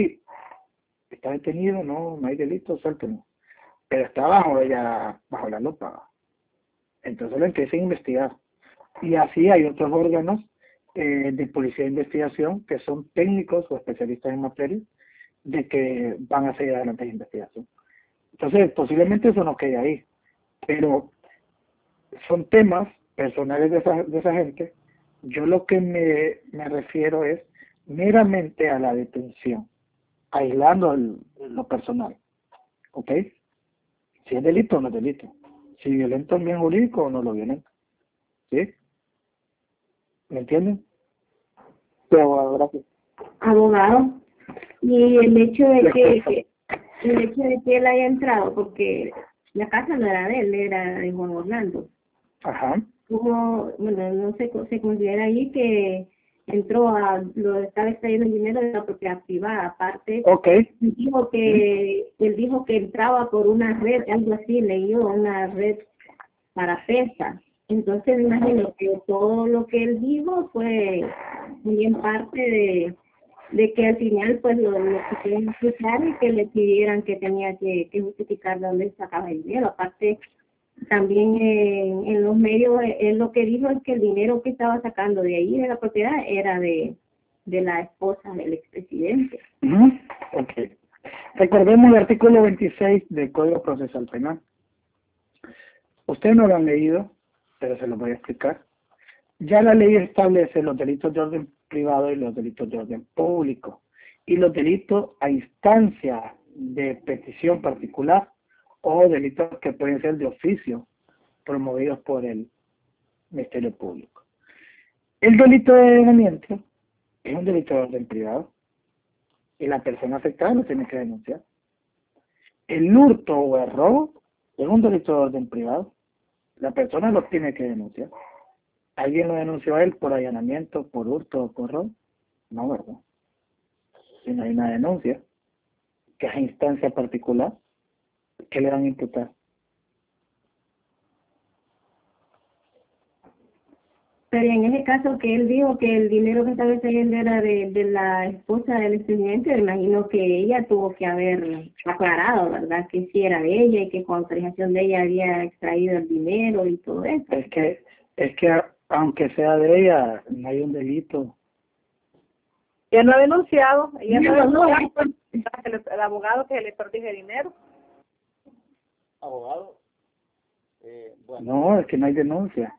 Está detenido, no, no hay delito, suéltelo. Pero está bajo, ella, bajo la lupa. Entonces lo empieza a investigar. Y así hay otros órganos eh, de policía de investigación que son técnicos o especialistas en materia de que van a seguir adelante la investigación. Entonces, posiblemente eso no quede ahí, pero son temas personales de esa, gente. Yo lo que me, me refiero es meramente a la detención, aislando lo personal. ¿Ok? Si es delito o no es delito si violento el bien jurídico o no lo violento. ¿Sí? ¿Me entienden? Pero, gracias. Abogado, y el hecho de que, el hecho de que él haya entrado, porque la casa no era de él, era de Juan Orlando. Ajá. Como, bueno, no sé, se considera ahí que entró a, lo estaba extrayendo el dinero de la propiedad privada, aparte. Ok. Dijo que, él dijo que entraba por una red, algo así, leyó una red para pesa. Entonces me imagino que todo lo que él dijo fue muy en parte de, de que al final pues lo, lo quisieron escuchar y que le pidieran que tenía que, que justificar de dónde sacaba el dinero. Aparte, también en, en los medios, él lo que dijo es que el dinero que estaba sacando de ahí, de la propiedad, era de, de la esposa del expresidente. Ok. Recordemos el artículo 26 del Código Procesal Penal. Ustedes no lo han leído, pero se lo voy a explicar. Ya la ley establece los delitos de orden privado y los delitos de orden público y los delitos a instancia de petición particular o delitos que pueden ser de oficio promovidos por el Ministerio Público. El delito de envenenamiento es un delito de orden privado y la persona afectada lo tiene que denunciar. El hurto o el robo es un delito de orden privado. La persona lo tiene que denunciar. ¿Alguien lo denunció a él por allanamiento, por hurto o por robo? No, ¿verdad? Si no hay una denuncia, que es instancia particular, ¿qué le van a imputar? Pero en ese caso que él dijo que el dinero que estaba extrayendo era de, de la esposa del me imagino que ella tuvo que haber aclarado, ¿verdad? Que sí era de ella y que con autorización de ella había extraído el dinero y todo eso. Es que, es que aunque sea de ella, no hay un delito. Ella no ha denunciado, ella no, ha denunciado el, el abogado que le extordige dinero. Abogado. Eh, bueno. No, es que no hay denuncia.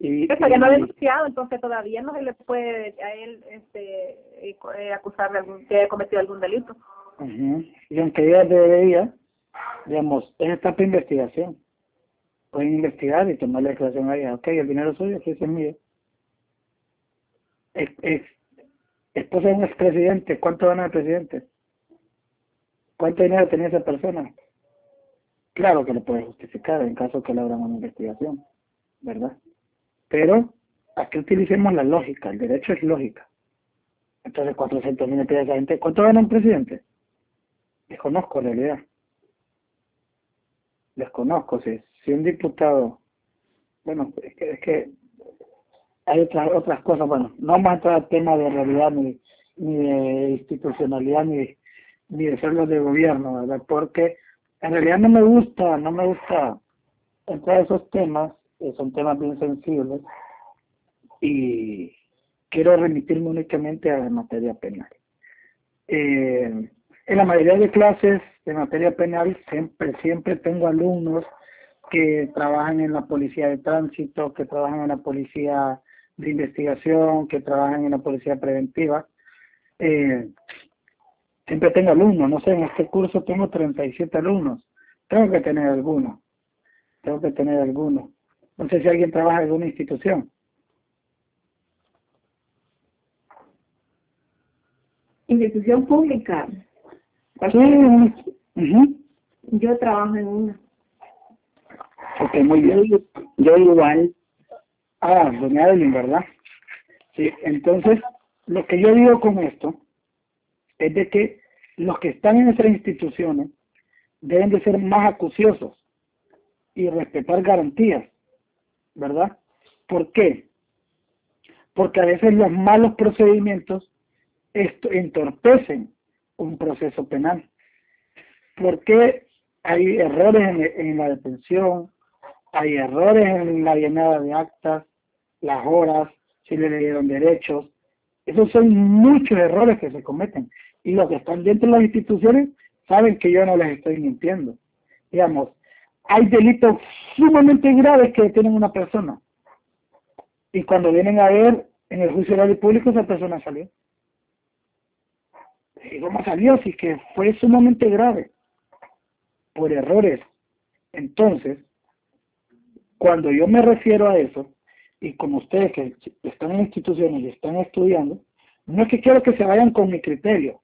Y, Eso ya no ha denunciado, entonces todavía no se le puede a él este, eh, eh, acusar de algún, que haya cometido algún delito. Ujú. Y aunque ella debería, digamos, es etapa de investigación. Pueden investigar y tomar la declaración a ella. Ok, el dinero es suyo, sí, ese es mío. Es, es, esposa de un expresidente, ¿cuánto gana el presidente? ¿Cuánto dinero tenía esa persona? Claro que lo puede justificar en caso que le abran una investigación, ¿verdad? Pero aquí utilicemos la lógica, el derecho es lógica. Entonces, 400 mil de gente, ¿cuánto gana un presidente? Desconozco en realidad. Desconozco, si, si un diputado, bueno, es que, es que hay otras otras cosas, bueno, no vamos a tema de realidad ni, ni de institucionalidad ni, ni de serlo de gobierno, ¿verdad? Porque en realidad no me gusta, no me gusta entrar a esos temas, eh, son temas bien sensibles y quiero remitirme únicamente a la materia penal. Eh, en la mayoría de clases de materia penal siempre, siempre tengo alumnos que trabajan en la policía de tránsito, que trabajan en la policía de investigación, que trabajan en la policía preventiva. Eh, siempre tengo alumnos, no sé, en este curso tengo 37 alumnos, tengo que tener algunos, tengo que tener algunos. No sé si alguien trabaja en alguna institución. Institución pública. Sí, ujú. Yo trabajo en una. Ok, muy bien. Yo igual. Ah, doña Evelyn, ¿verdad? Sí, entonces, lo que yo digo con esto es de que los que están en esas instituciones deben de ser más acuciosos y respetar garantías, ¿verdad? ¿Por qué? Porque a veces los malos procedimientos entorpecen un proceso penal. Porque hay errores en, en la detención, hay errores en la llenada de actas, las horas, si le dieron derechos. Esos son muchos errores que se cometen. Y los que están dentro de las instituciones saben que yo no les estoy mintiendo. Digamos, hay delitos sumamente graves que detienen una persona. Y cuando vienen a ver en el juicio oral y público, esa persona salió. ¿Y cómo salió? Si que fue sumamente grave. Por errores. Entonces, cuando yo me refiero a eso, y como ustedes que están en instituciones y están estudiando, no es que quiero que se vayan con mi criterio,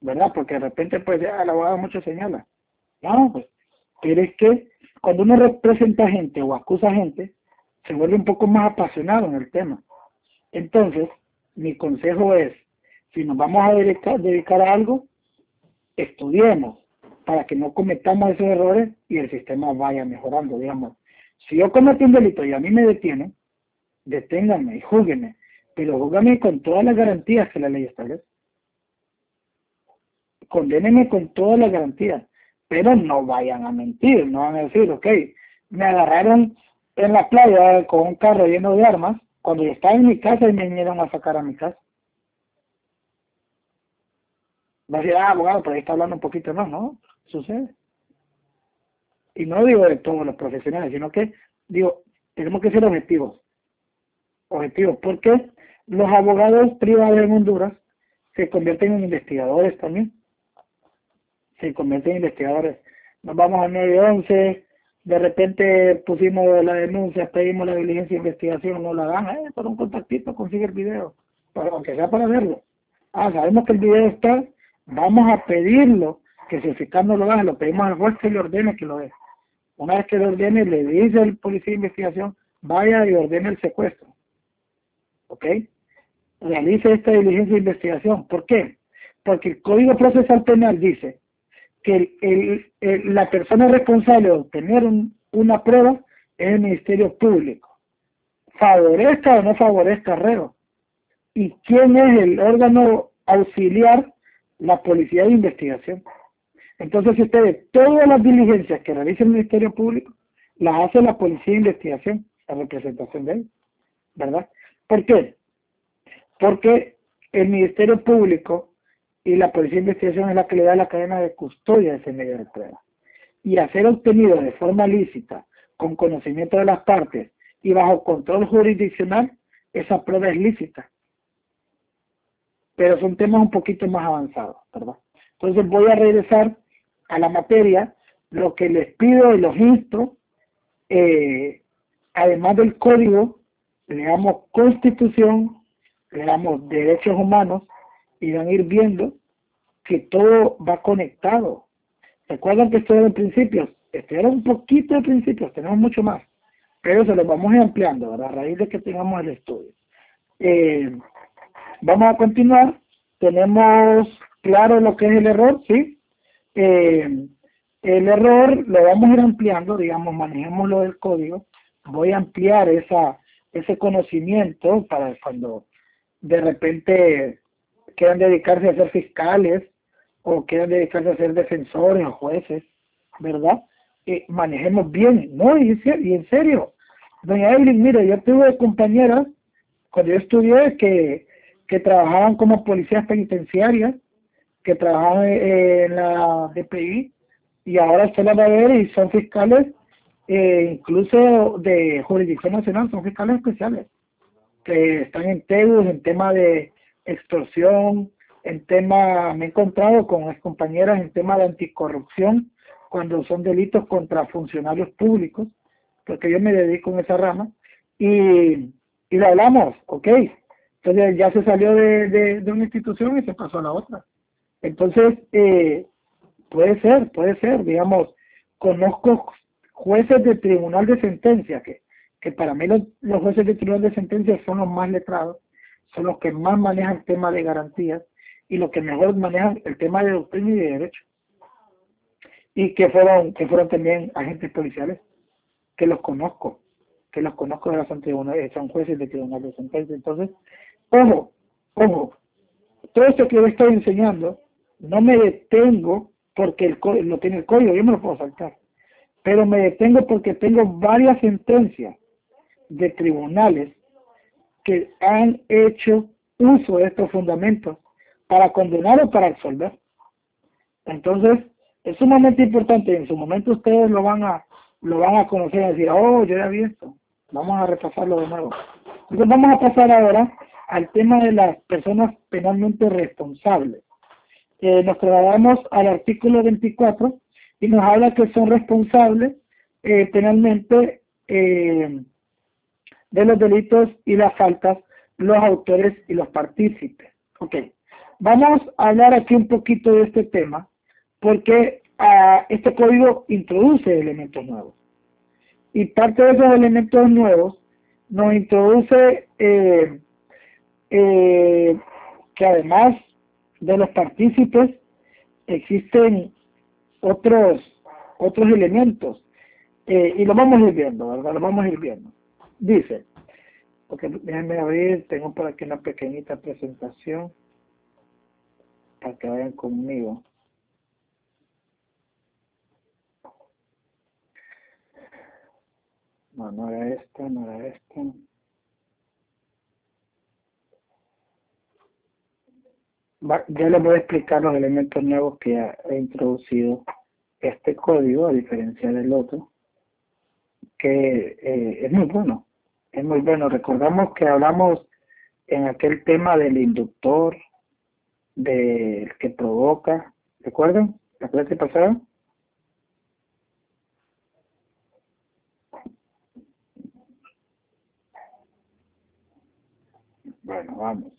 ¿verdad? Porque de repente, pues, ya el abogado mucho señala. No, pues, pero es que cuando uno representa gente o acusa gente, se vuelve un poco más apasionado en el tema. Entonces, mi consejo es, si nos vamos a dedicar, dedicar a algo, estudiemos para que no cometamos esos errores y el sistema vaya mejorando, digamos. Si yo cometo un delito y a mí me detienen, deténganme y júguenme, pero júgame con todas las garantías que la ley establece. Condénenme con todas las garantías, pero no vayan a mentir, no van a decir, ok, me agarraron en la playa con un carro lleno de armas, cuando yo estaba en mi casa y me vinieron a sacar a mi casa. Va a decir, ah, abogado, pero ahí está hablando un poquito más, ¿no? Sucede. Y no digo de todos los profesionales, sino que digo, tenemos que ser objetivos. Objetivos, porque los abogados privados en Honduras se convierten en investigadores también. Se convierten en investigadores. Nos vamos a 911, de repente pusimos la denuncia, pedimos la diligencia de investigación, no la dan, eh, por un contactito consigue el video, aunque sea para verlo. Ah, sabemos que el video está, vamos a pedirlo, que si el fiscal no lo da, lo pedimos al juez que le ordene que lo dé. Una vez que le ordene, le dice al policía de investigación, vaya y ordene el secuestro. ¿Ok? Realice esta diligencia de investigación. ¿Por qué? Porque el Código Procesal Penal dice que el, la persona responsable de obtener una prueba es el Ministerio Público. Favorezca o no favorezca reo. ¿Y quién es el órgano auxiliar la policía de investigación. Entonces, si ustedes, todas las diligencias que realiza el Ministerio Público, las hace la policía de investigación, la representación de él, ¿verdad? ¿Por qué? Porque el Ministerio Público y la policía de investigación es la que le da la cadena de custodia de ese medio de prueba. Y a ser obtenido de forma lícita, con conocimiento de las partes y bajo control jurisdiccional, esa prueba es lícita pero son temas un poquito más avanzados, ¿verdad? Entonces voy a regresar a la materia, lo que les pido y los insto, eh, además del código, leamos constitución, leamos derechos humanos y van a ir viendo que todo va conectado. Recuerdan que esto era el principio, este era un poquito de principios, tenemos mucho más, pero se lo vamos ampliando a raíz de que tengamos el estudio. Eh, Vamos a continuar. Tenemos claro lo que es el error, ¿sí? Eh, el error lo vamos a ir ampliando, digamos, manejemos lo del código. Voy a ampliar esa, ese conocimiento para cuando de repente quieran dedicarse a ser fiscales o quieran dedicarse a ser defensores o jueces, ¿verdad? Eh, manejemos bien, ¿no? Y, en serio, doña Evelyn, mire, yo tuve compañeras cuando yo estudié que que trabajaban como policías penitenciarias, que trabajaban en la DPI y ahora se la va a ver y son fiscales eh, incluso de jurisdicción nacional, son fiscales especiales que están en TEUS, en tema de extorsión, en tema, me he encontrado con compañeras en tema de anticorrupción, cuando son delitos contra funcionarios públicos, porque yo me dedico en esa rama, y, y lo hablamos, ok, entonces ya se salió de, de, una institución y se pasó a la otra. Entonces, eh, puede ser, puede ser, digamos, conozco jueces de tribunal de sentencia, que, que para mí los, los jueces de tribunal de sentencia son los más letrados, son los que más manejan el tema de garantías y los que mejor manejan el tema de doctrina y de derecho. Y que fueron, que fueron también agentes policiales, que los conozco, que los conozco de las tribunales, son jueces de tribunal de sentencia. Entonces, Ojo, ojo, todo esto que yo estoy enseñando, no me detengo porque el lo tiene el código, yo me lo puedo saltar, pero me detengo porque tengo varias sentencias de tribunales que han hecho uso de estos fundamentos para condenar o para absolver. Entonces, es sumamente importante, en su momento ustedes lo van a lo van a conocer y decir, oh, yo ya vi esto, vamos a repasarlo de nuevo. Entonces vamos a pasar ahora al tema de las personas penalmente responsables. Eh, nos trasladamos al artículo 24 y nos habla que son responsables eh, penalmente eh, de los delitos y las faltas los autores y los partícipes. Ok, vamos a hablar aquí un poquito de este tema porque ah, este código introduce elementos nuevos. Y parte de esos elementos nuevos nos introduce eh, eh, que además de los partícipes existen otros otros elementos. Eh, y lo vamos a ir viendo, ¿verdad? Lo vamos a ir viendo. Dice, porque déjenme abrir, tengo por aquí una pequeñita presentación para que vayan conmigo. No, no era esta, no era esta. ya les voy a explicar los elementos nuevos que ha introducido este código, a diferencia del otro, que eh, es muy bueno, es muy bueno. Recordamos que hablamos en aquel tema del inductor, del que provoca, ¿recuerdan? ¿La clase pasada? Bueno, vamos.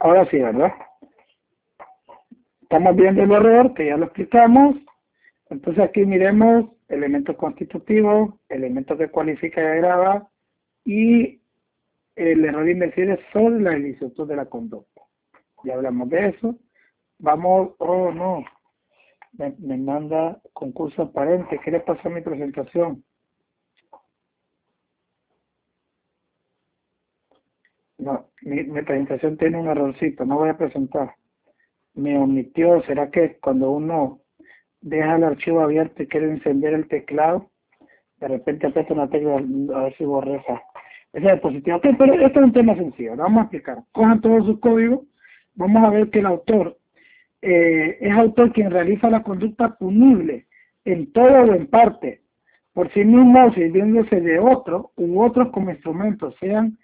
Ahora sí, ¿verdad? Estamos viendo el error, que ya lo explicamos. Entonces aquí miremos elementos constitutivos, elementos que cualifica y agrava, y el error invencible sobre la ilicitud de la conducta. Ya hablamos de eso. Vamos, oh no, me, manda concurso aparente. ¿Qué le pasó a mi presentación? No, mi presentación tiene un errorcito, no voy a presentar. Me omitió, ¿será que cuando uno deja el archivo abierto y quiere encender el teclado, de repente aprieta una tecla a ver si borra esa, ese dispositivo? Ok, pero esto es un tema sencillo, lo vamos a explicar. Cojan todo su código, vamos a ver que el autor eh, es autor quien realiza la conducta punible en todo o en parte, por sí mismo sirviéndose de otro u otros como instrumentos, sean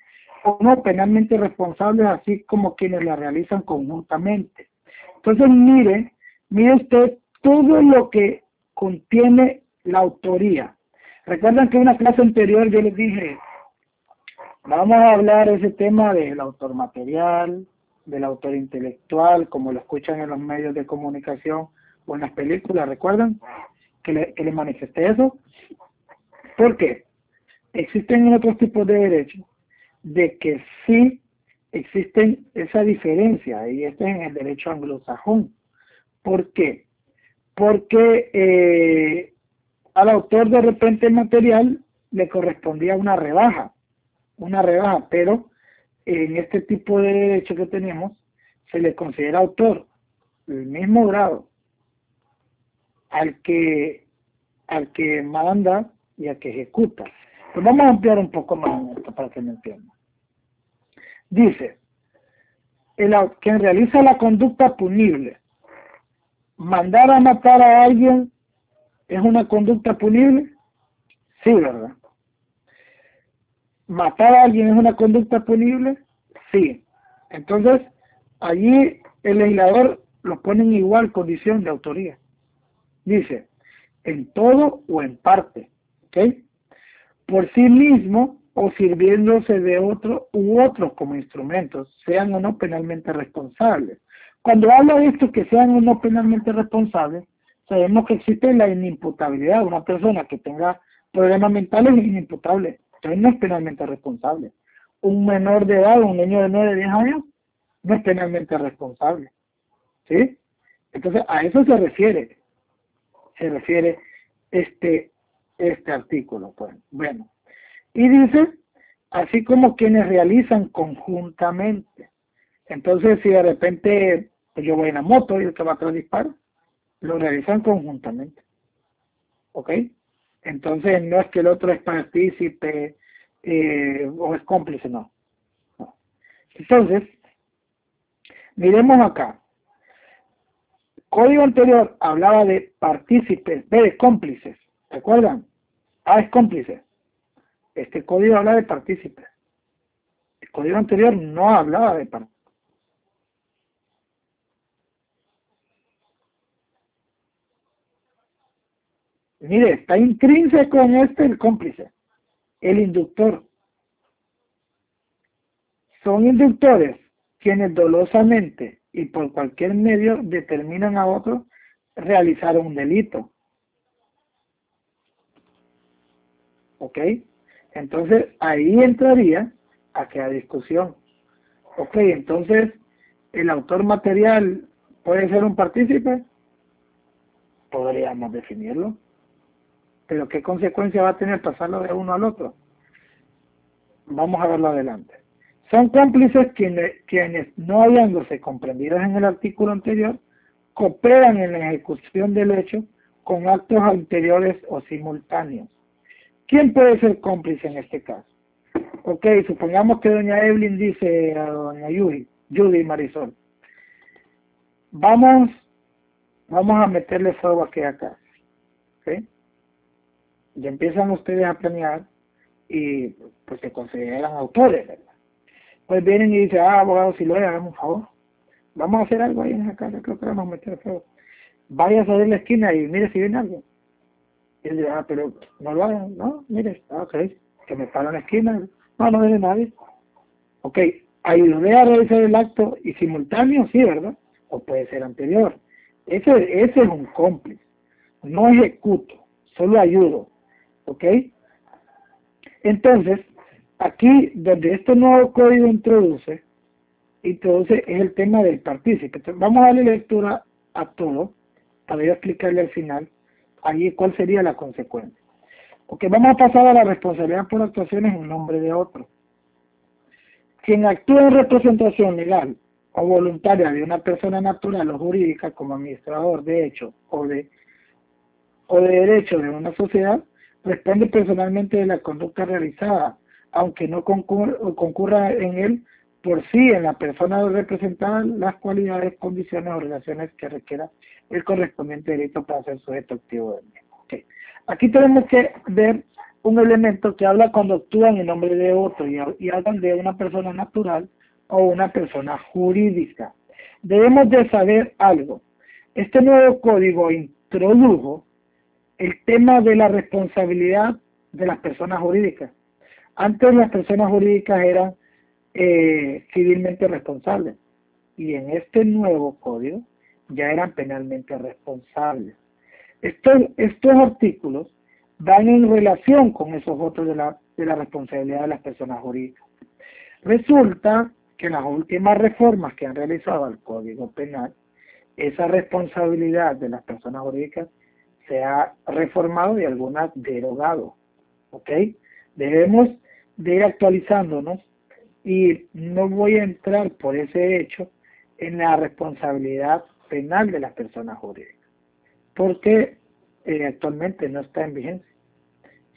o no penalmente responsables, así como quienes la realizan conjuntamente. Entonces, mire, mire usted todo lo que contiene la autoría. Recuerdan que en una clase anterior yo les dije, vamos a hablar ese tema del autor material, del autor intelectual, como lo escuchan en los medios de comunicación o en las películas, ¿recuerdan? Que le, que le manifesté eso. ¿Por qué? Existen otros tipos de derechos de que sí existen esa diferencia, y este es en el derecho anglosajón. ¿Por qué? Porque eh, al autor de repente material le correspondía una rebaja, una rebaja, pero en este tipo de derecho que tenemos se le considera autor el mismo grado al que al que manda y al que ejecuta. Pues vamos a ampliar un poco más esto para que me entiendan. Dice, el, quien realiza la conducta punible, mandar a matar a alguien es una conducta punible? Sí, ¿verdad? ¿Matar a alguien es una conducta punible? Sí. Entonces, allí el legislador lo pone en igual condición de autoría. Dice, en todo o en parte. ¿Ok? Por sí mismo o sirviéndose de otro u otros como instrumentos, sean o no penalmente responsables. Cuando hablo de esto, que sean o penalmente responsables, sabemos que existe la inimputabilidad. Una persona que tenga problemas mentales es inimputable, entonces no es penalmente responsable. Un menor de edad, un niño de 9, 10 años, no es penalmente responsable. ¿Sí? Entonces, a eso se refiere, se refiere este, este artículo. Pues. Bueno, y dice, así como quienes realizan conjuntamente. Entonces, si de repente yo voy en la moto y el que va atrás dispara, lo realizan conjuntamente. ¿Ok? Entonces, no es que el otro es partícipe eh, o es cómplice, no. no. Entonces, miremos acá. Código anterior hablaba de partícipes, B de cómplices. ¿Recuerdan? A es cómplice. Este código habla de partícipes. El código anterior no hablaba de partícipes. Mire, está intrínseco en este el cómplice, el inductor. Son inductores quienes dolosamente y por cualquier medio determinan a otro realizar un delito. ¿Ok? Entonces ahí entraría a que discusión. Ok, entonces el autor material puede ser un partícipe. podríamos definirlo. Pero ¿qué consecuencia va a tener pasarlo de uno al otro? Vamos a verlo adelante. Son cómplices quienes, quienes no habiéndose comprendidos en el artículo anterior, cooperan en la ejecución del hecho con actos anteriores o simultáneos. ¿Quién puede ser cómplice en este caso? Ok, supongamos que doña Evelyn dice a doña Judy, Judy Marisol, vamos, vamos a meterle fuego aquí acá. Y empiezan ustedes a planear y pues se consideran autores, ¿verdad? Pues vienen y dicen, ah, abogado, si lo hagamos un favor. Vamos a hacer algo ahí en esa casa, creo que vamos a meter fuego. Vaya a salir la esquina y mire si viene alguien. Y él dirá, ah, pero no lo hagan, no, mire, ah, ok, que me paro en la esquina, no, no viene nadie. Ok, ayudé a realizar el acto y simultáneo, sí, ¿verdad? O puede ser anterior. Ese, ese es un cómplice. No ejecuto, solo ayudo. ¿Ok? Entonces, aquí donde este nuevo código introduce, introduce es el tema del partícipe. vamos a darle lectura a todo para explicarle al final allí cuál sería la consecuencia. Ok, vamos a pasar a la responsabilidad por actuaciones en nombre de otro. Quien actúa en representación legal o voluntaria de una persona natural o jurídica como administrador de hecho o de, o de derecho de una sociedad, responde personalmente de la conducta realizada, aunque no concurra, en él por sí en la persona representada las cualidades, condiciones o relaciones que requiera el correspondiente delito para ser sujeto activo del mismo. Aquí tenemos que ver un elemento que habla cuando actúan en nombre de otro y, y hablan de una persona natural o una persona jurídica. Debemos de saber algo. Este nuevo código introdujo el tema de la responsabilidad de las personas jurídicas. Antes las personas jurídicas eran eh, civilmente responsables y en este nuevo código ya eran penalmente responsables. Estos, estos artículos van en relación con esos otros de la, de la responsabilidad de las personas jurídicas. Resulta que en las últimas reformas que han realizado al Código Penal, esa responsabilidad de las personas jurídicas se ha reformado y algunas derogado. ¿Ok? Debemos de ir actualizándonos y no voy a entrar por ese hecho en la responsabilidad penal de las personas jurídicas porque eh, actualmente no está en vigencia.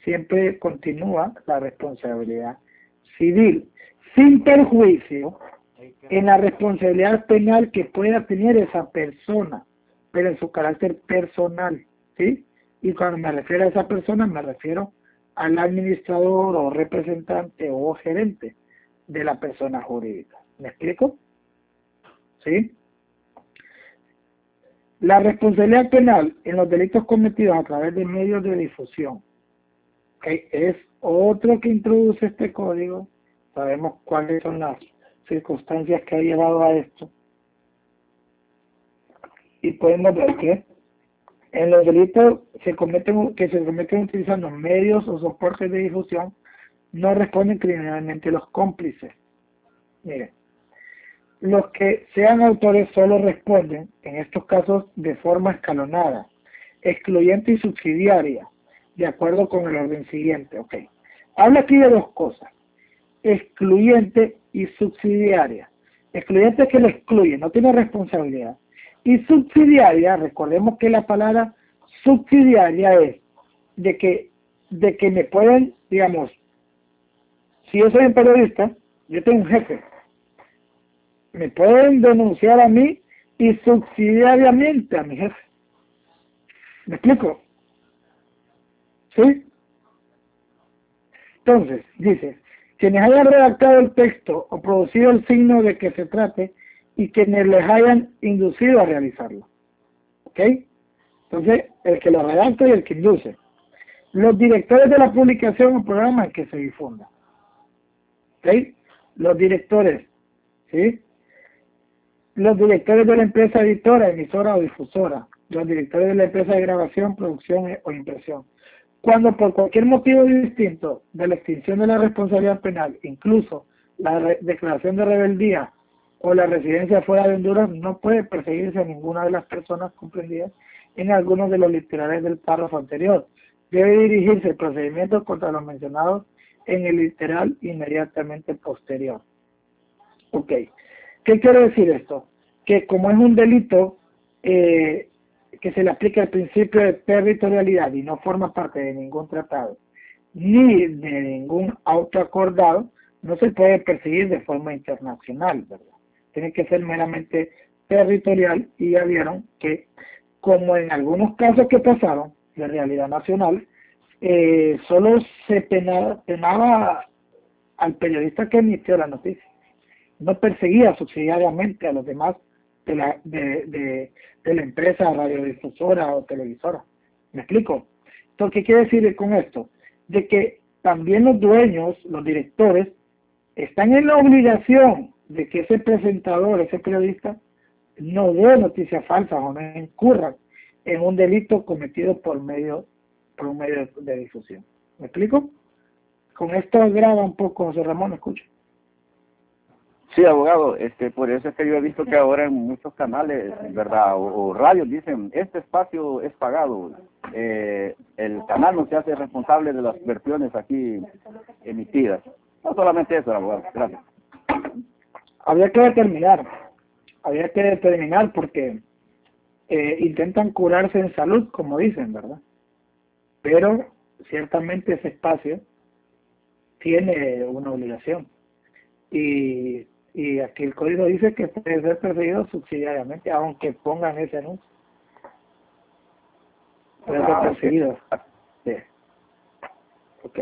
Siempre continúa la responsabilidad civil, sin perjuicio en la responsabilidad penal que pueda tener esa persona, pero en su carácter personal, ¿sí? Y cuando me refiero a esa persona, me refiero al administrador o representante o gerente de la persona jurídica. ¿Me explico? ¿Sí? La responsabilidad penal en los delitos cometidos a través de medios de difusión es otro que introduce este código. Sabemos cuáles son las circunstancias que ha llevado a esto. Y podemos ver que en los delitos que se cometen utilizando medios o soportes de difusión, no responden criminalmente los cómplices. Miren, los que sean autores solo responden, en estos casos, de forma escalonada, excluyente y subsidiaria, de acuerdo con el orden siguiente. Ok. Habla aquí de dos cosas, excluyente y subsidiaria. Excluyente es que lo excluye, no tiene responsabilidad. Y subsidiaria, recordemos que la palabra subsidiaria es de que, de que me pueden, digamos, si yo soy un periodista, yo tengo un jefe, me pueden denunciar a mí y subsidiariamente a mi jefe. ¿Me explico? ¿Sí? Entonces, dice, quienes hayan redactado el texto o producido el signo de que se trate y quienes les hayan inducido a realizarlo. ¿Ok? Entonces, el que lo redacta y el que induce. Los directores de la publicación o programa que se difunda. ¿Ok? Los directores, ¿sí? los directores de la empresa editora, emisora o difusora, los directores de la empresa de grabación, producción o impresión. Cuando por cualquier motivo distinto de la extinción de la responsabilidad penal, incluso la declaración de rebeldía o la residencia fuera de Honduras, no puede perseguirse a ninguna de las personas comprendidas en algunos de los literales del párrafo anterior. Debe dirigirse el procedimiento contra los mencionados en el literal inmediatamente posterior. Ok. ¿Qué quiere decir esto? Que como es un delito eh, que se le aplica el principio de territorialidad y no forma parte de ningún tratado, ni de ningún auto acordado, no se puede perseguir de forma internacional. Tiene que ser meramente territorial y ya vieron que como en algunos casos que pasaron de realidad nacional, eh, solo se penaba, al periodista que emitió la noticia. No perseguía subsidiariamente a los demás de la, de, de la empresa radiodifusora o televisora. ¿Me explico? Entonces, ¿qué quiere decir con esto? De que también los dueños, los directores, están en la obligación de que ese presentador, ese periodista, no dé noticias falsas o no incurra en un delito cometido por medio por un medio de, difusión. ¿Me explico? Con esto graba un poco, José Ramón, escucha. Sí, abogado, este, por eso es que yo he visto que ahora en muchos canales, ¿verdad? O, radios dicen, este espacio es pagado, eh, el canal no se hace responsable de las versiones aquí emitidas. No solamente eso, abogado, gracias. Habría que determinar, habría que determinar porque eh, intentan curarse en salud, como dicen, ¿verdad? Pero ciertamente ese espacio tiene una obligación. Y y aquí el código dice que puede ser perseguido subsidiariamente, aunque pongan ese anuncio. Puede ser ah, perseguido. Sí. Ok.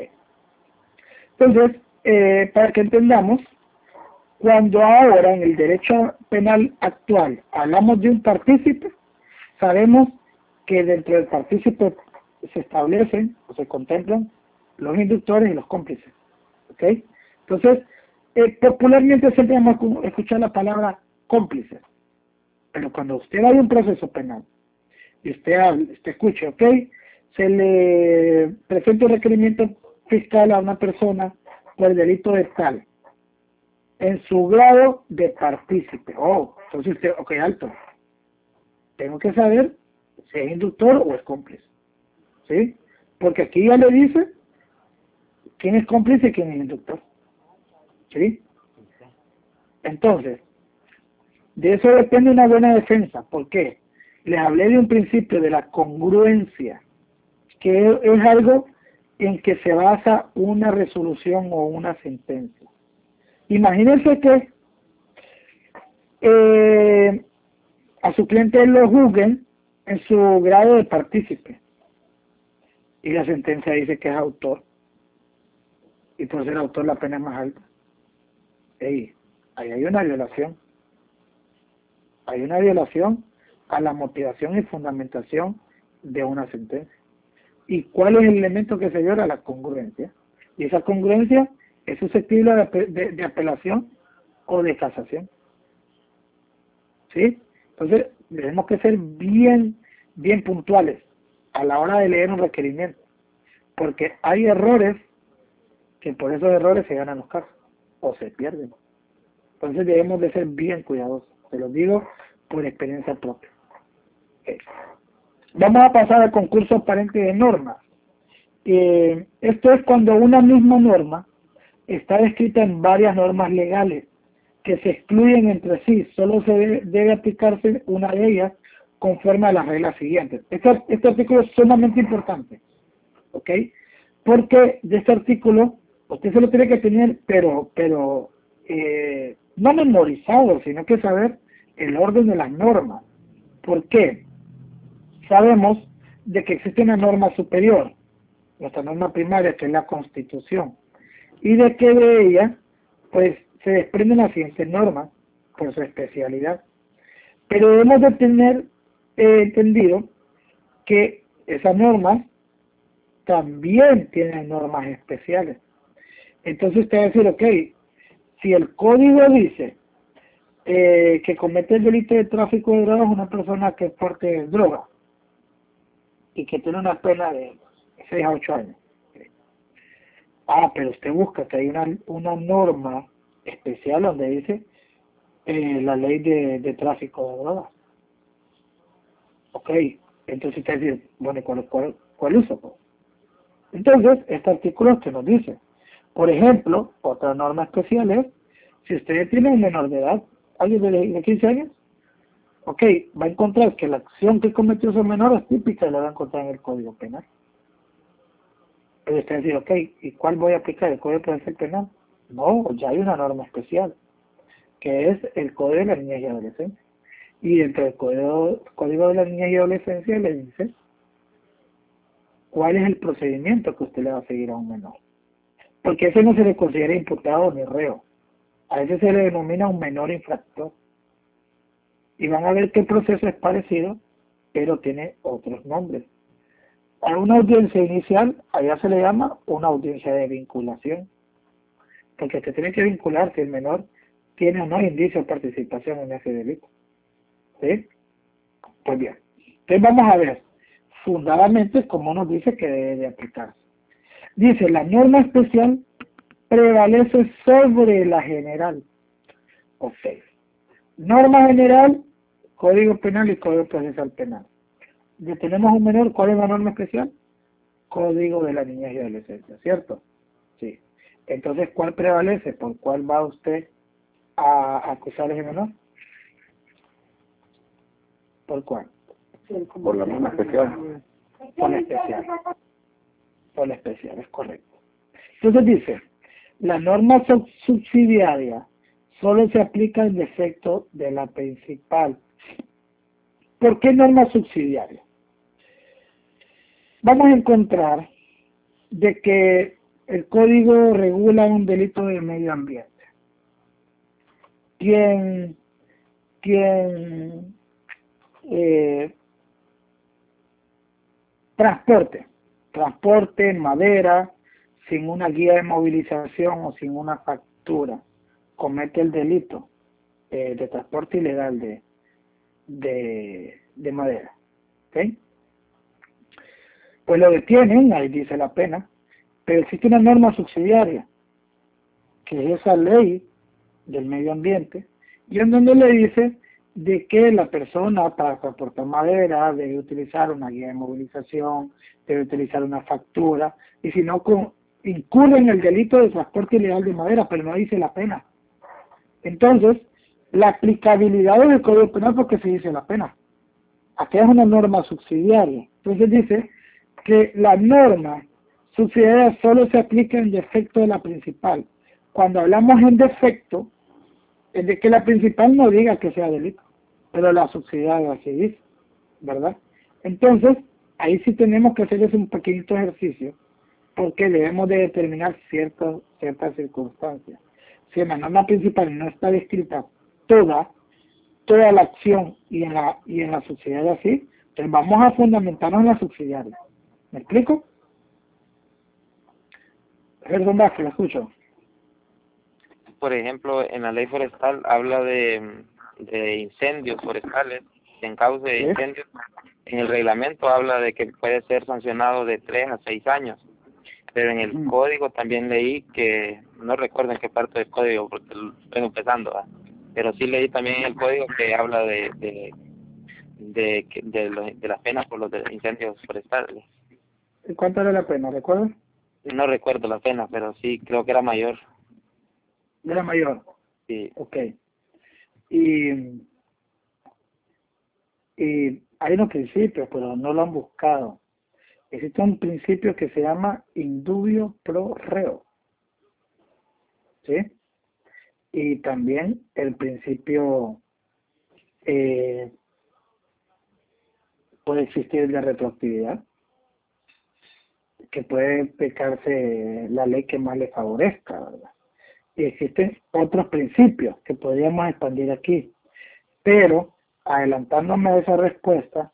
Entonces, eh, para que entendamos, cuando ahora en el derecho penal actual hablamos de un partícipe, sabemos que dentro del partícipe se establecen o se contemplan los inductores y los cómplices. ¿Ok? Entonces, eh, popularmente siempre hemos escuchado la palabra cómplice, pero cuando usted a un proceso penal y usted, escuche, ok, se le presenta un requerimiento fiscal a una persona por el delito de tal, en su grado de partícipe. Oh, entonces usted, ok, alto. Tengo que saber si es inductor o es cómplice. ¿Sí? Porque aquí ya le dice quién es cómplice y quién es inductor. ¿Sí? Entonces, de eso depende una buena defensa. ¿Por qué? Les hablé de un principio de la congruencia, que es algo en que se basa una resolución o una sentencia. Imagínense que eh, a su cliente lo juzguen en su grado de partícipe y la sentencia dice que es autor y por ser autor la pena es más alta ahí hay una violación. Hay una violación a la motivación y fundamentación de una sentencia. ¿Y cuál es el elemento que se viola? La congruencia. Y esa congruencia es susceptible de, apelación o de casación. ¿Sí? Entonces, tenemos que ser bien, bien puntuales a la hora de leer un requerimiento. Porque hay errores que por esos errores se ganan los casos o se pierden. Entonces debemos de ser bien cuidadosos, se lo digo por experiencia propia. Vamos a pasar al concurso aparente de normas. Eh, esto es cuando una misma norma está descrita en varias normas legales que se excluyen entre sí, solo se debe, aplicarse una de ellas conforme a las reglas siguientes. Este, artículo es sumamente importante, ¿ok? Porque de este artículo usted se lo tiene que tener, pero, pero eh, no memorizado, sino que saber el orden de las normas. ¿Por qué? Sabemos de que existe una norma superior, nuestra norma primaria, que es la Constitución, y de que de ella, pues, se desprenden las siguientes normas por su especialidad. Pero debemos de tener eh, entendido que esas normas también tienen normas especiales. Entonces usted va a decir, ok, si el código dice eh, que comete el delito de tráfico de drogas una persona que porte droga y que tiene una pena de 6 a 8 años. Ah, pero usted busca que hay una, una norma especial donde dice eh, la ley de, de tráfico de drogas. Ok, Entonces usted dice, bueno, ¿cuál, cuál, cuál uso? Entonces, este artículo que nos dice, por ejemplo, otra norma especial es, si usted tiene un menor de edad, alguien de, 15 años, ok, va a encontrar que la acción que cometió ese menor es típica y la va a encontrar en el Código Penal. Pero usted dice, ok, ¿y cuál voy a aplicar? ¿El Código Penal? No, ya hay una norma especial, que es el Código de la Niñez y Adolescencia. Y dentro del Código, Código de la Niñez y Adolescencia le dice cuál es el procedimiento que usted le va a seguir a un menor. Porque ese no se le considera imputado ni reo. A ese se le denomina un menor infractor. Y van a ver que el proceso es parecido, pero tiene otros nombres. A una audiencia inicial, allá se le llama una audiencia de vinculación. Porque se tiene que vincular si el menor tiene o no indicio de participación en ese delito. ¿Sí? Pues bien. Entonces vamos a ver fundadamente cómo nos dice que debe de aplicarse. Dice, la norma especial prevalece sobre la general. Ok. Norma general, Código Penal y Código Procesal Penal. Ya tenemos un menor, ¿cuál es la norma especial? Código de la niñez y adolescencia, ¿cierto? Sí. Entonces, ¿cuál prevalece? ¿Por cuál va usted a acusar a ese menor? ¿Por cuál? Por la norma especial. Por la especial. Por la especial, es correcto. Entonces dice, la norma subsidiaria solo se aplica en defecto de la principal. ¿Por qué norma subsidiaria? Vamos a encontrar de que el código regula un delito de medio ambiente. Quien, quien eh, transporte, transporte madera, sin una guía de movilización o sin una factura, comete el delito eh, de transporte ilegal de, de, madera. Pues lo detienen, ahí dice la pena, pero existe una norma subsidiaria, que es esa ley del medio ambiente, y en donde le dice de que la persona para transportar madera debe utilizar una guía de movilización, debe utilizar una factura, y si no, incurre en el delito de transporte ilegal de madera, pero no dice la pena. Entonces, la aplicabilidad del Código Penal porque se dice la pena. Aquí es una norma subsidiaria. Entonces dice que la norma subsidiaria solo se aplica en defecto de la principal. Cuando hablamos en defecto, es de que la principal no diga que sea delito, pero la subsidiaria sí dice, ¿verdad? Entonces, ahí sí tenemos que hacer ese un pequeñito ejercicio porque debemos de determinar ciertas ciertas circunstancias. Si en la norma principal no está descrita toda, toda la acción y en la, y en la subsidiaria sí, entonces vamos a fundamentarnos en la subsidiaria. ¿Me explico? Perdón, Vázquez, lo escucho. Por ejemplo, en la ley forestal habla de, de incendios forestales, en causa de incendios. En el reglamento habla de que puede ser sancionado de tres a seis años pero en el código también leí que, no recuerdo en qué parte del código porque lo estoy empezando, pero sí leí también en el código que habla de de, de, de, de las penas por los incendios forestales. ¿Y cuánto era la pena, recuerdas? No recuerdo la pena, pero sí creo que era mayor. ¿Era mayor? Sí. Ok. Y, y hay unos principios, pero no lo han buscado existe un principio que se llama indubio pro reo. ¿Sí? Y también el principio eh, puede existir de retroactividad, que puede pecarse la ley que más le favorezca, ¿verdad? Y existen otros principios que podríamos expandir aquí, pero adelantándome a esa respuesta,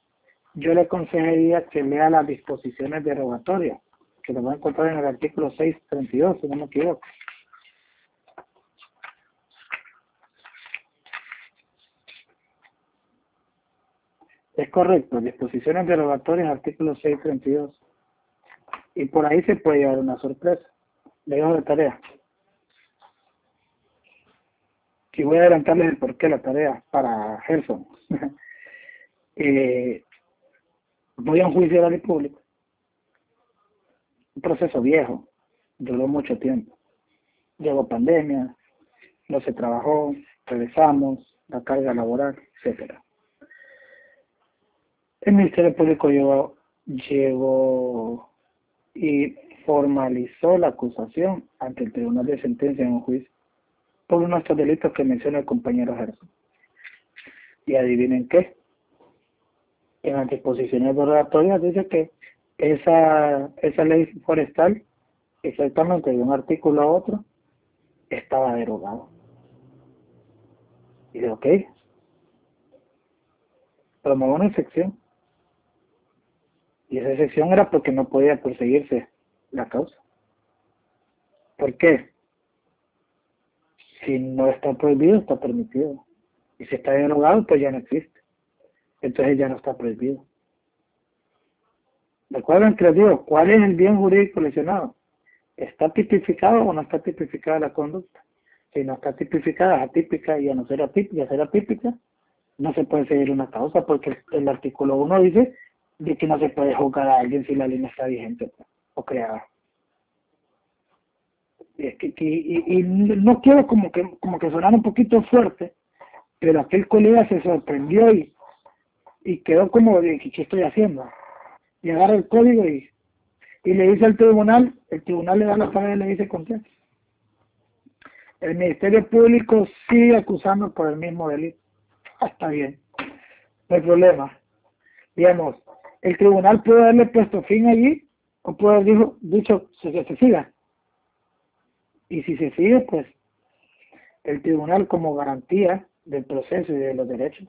yo le aconsejaría que lea las disposiciones derogatorias, que lo va a encontrar en el artículo 632, si no me equivoco. Es correcto, disposiciones derogatorias, artículo 632. Y por ahí se puede llevar una sorpresa. Le dejo de tarea. Y voy a adelantarles el porqué la tarea para Gerson. eh, voy a un juicio oral público. Un proceso viejo, duró mucho tiempo. Llegó pandemia, no se trabajó, regresamos, la carga laboral, etcétera. El Ministerio Público llegó, llegó y formalizó la acusación ante el Tribunal de Sentencia en un juicio por uno de estos delitos que menciona el compañero Gerson. Y adivinen qué. En las disposiciones dice que esa, esa ley forestal, exactamente de un artículo a otro, estaba derogado. Y de ok. Promueve una excepción. Y esa excepción era porque no podía perseguirse la causa. ¿Por qué? Si no está prohibido, está permitido. Y si está derogado, pues ya no existe. Entonces ya no está prohibido. Recuerden que les digo, ¿cuál es el bien jurídico lesionado? ¿Está tipificado o no está tipificada la conducta? Si no está tipificada, atípica y a no ser atípica, ser atípica, no se puede seguir una causa porque el artículo 1 dice de que no se puede juzgar a alguien si la línea está vigente o creada. Y, y, no quiero como que como que sonar un poquito fuerte, pero aquel colega se sorprendió y, y quedó como de ¿qué estoy haciendo? Y agarra el código y, y le dice al tribunal, el tribunal le da la paga y le dice con El Ministerio Público sigue acusando por el mismo delito. Ah, está bien, no hay problema. Digamos, el tribunal puede haberle puesto fin allí o puede haber dicho, que se siga. Y si se sigue, pues el tribunal como garantía del proceso y de los derechos,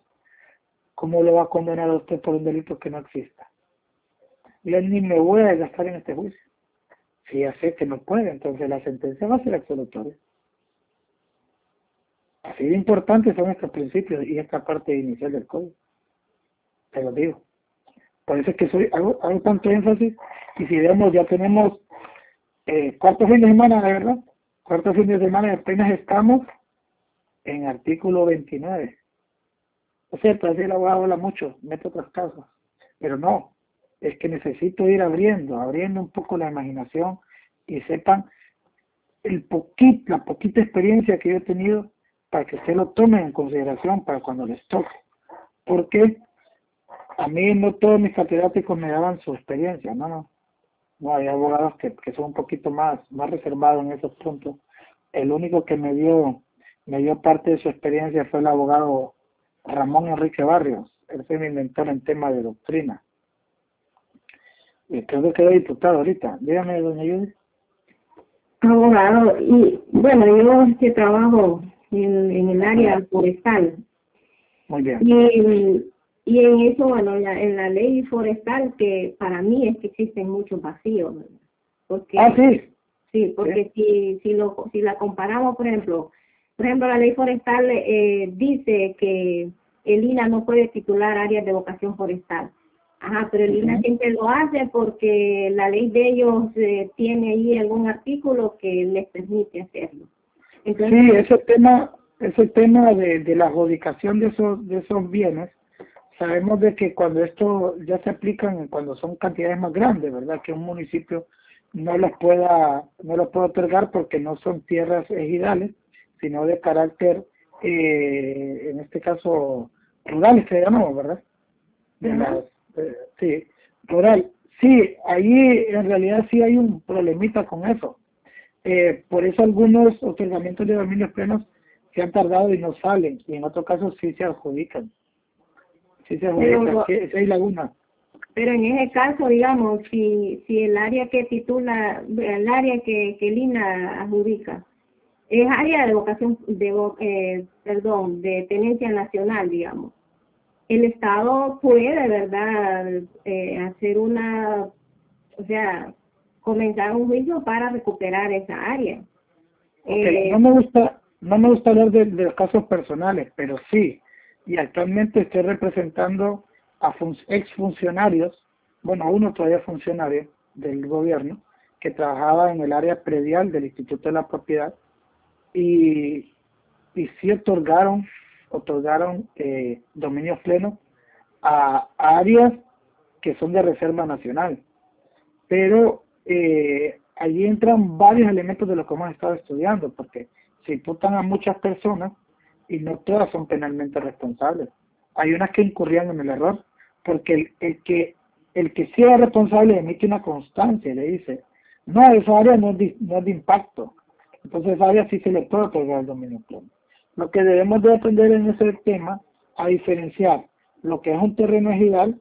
¿cómo lo va a condenar a usted por un delito que no exista? Yo ni me voy a gastar en este juicio. Si ya sé que no puede, entonces la sentencia va a ser absolutoria. Así de importantes son estos principios y esta parte inicial del código. Te lo digo. Es que soy, hago, tanto énfasis y si vemos ya tenemos eh, cuarto fin de semana, de verdad, cuarto fin de semana apenas estamos en artículo 29. Es cierto, así el abogado habla mucho, mete otras causas, pero no, es que necesito ir abriendo, abriendo un poco la imaginación y sepan el poquito, la poquita experiencia que yo he tenido para que se lo tomen en consideración para cuando les toque. Porque a mí no todos mis catedráticos me daban su experiencia, no, no. No, hay abogados que, que son un poquito más, más reservados en esos puntos. El único que me dio, me dio parte de su experiencia fue el abogado Ramón Enrique Barrios. Él fue mi mentor en tema de doctrina. Y creo que quedó diputado ahorita. Dígame, doña Judith. Abogado, y bueno, yo que trabajo en, en el área forestal. Muy bien. Y y en eso, bueno, en la ley forestal, que para mí es que existen muchos vacíos. Porque, ah, sí. Sí, porque Si, si, lo, si la comparamos, por ejemplo, por ejemplo, la ley forestal eh, dice que el INA no puede titular áreas de vocación forestal. Ajá, pero el INA siempre lo hace porque la ley de ellos eh, tiene ahí algún artículo que les permite hacerlo. Entonces, sí, ese tema, ese tema de, de la adjudicación de esos, de esos bienes sabemos de que cuando esto ya se aplican, cuando son cantidades más grandes, ¿verdad? Que un municipio no los pueda, no los puede otorgar porque no son tierras ejidales, sino de carácter, eh, en este caso, rural, se llamamos, ¿verdad? Eh, sí, rural. Sí, ahí en realidad sí hay un problemita con eso. Eh, por eso algunos otorgamientos de dominios plenos se han tardado y no salen, y en otros casos sí se adjudican pero, en ese caso, digamos, si, si el área que titula, el área que, que Lina adjudica, es área de vocación, de, eh, perdón, de tenencia nacional, digamos, el Estado puede, ¿verdad?, eh, hacer una, o sea, comenzar un juicio para recuperar esa área. Eh, no me gusta no me gusta hablar de, de, los casos personales, pero sí, y actualmente estoy representando a exfuncionarios, bueno, uno todavía funcionario del gobierno, que trabajaba en el área predial del Instituto de la Propiedad y, y sí otorgaron, otorgaron eh, dominios plenos a áreas que son de reserva nacional. Pero eh, allí entran varios elementos de lo que hemos estado estudiando, porque se imputan a muchas personas y no todas son penalmente responsables. Hay unas que incurrían en el error, porque el, el que el que sea responsable emite una constancia le dice, no, esa área no es de, no de impacto, entonces esa área sí se le puede otorgar el dominio pleno. Lo que debemos de aprender en ese tema a diferenciar lo que es un terreno ejidal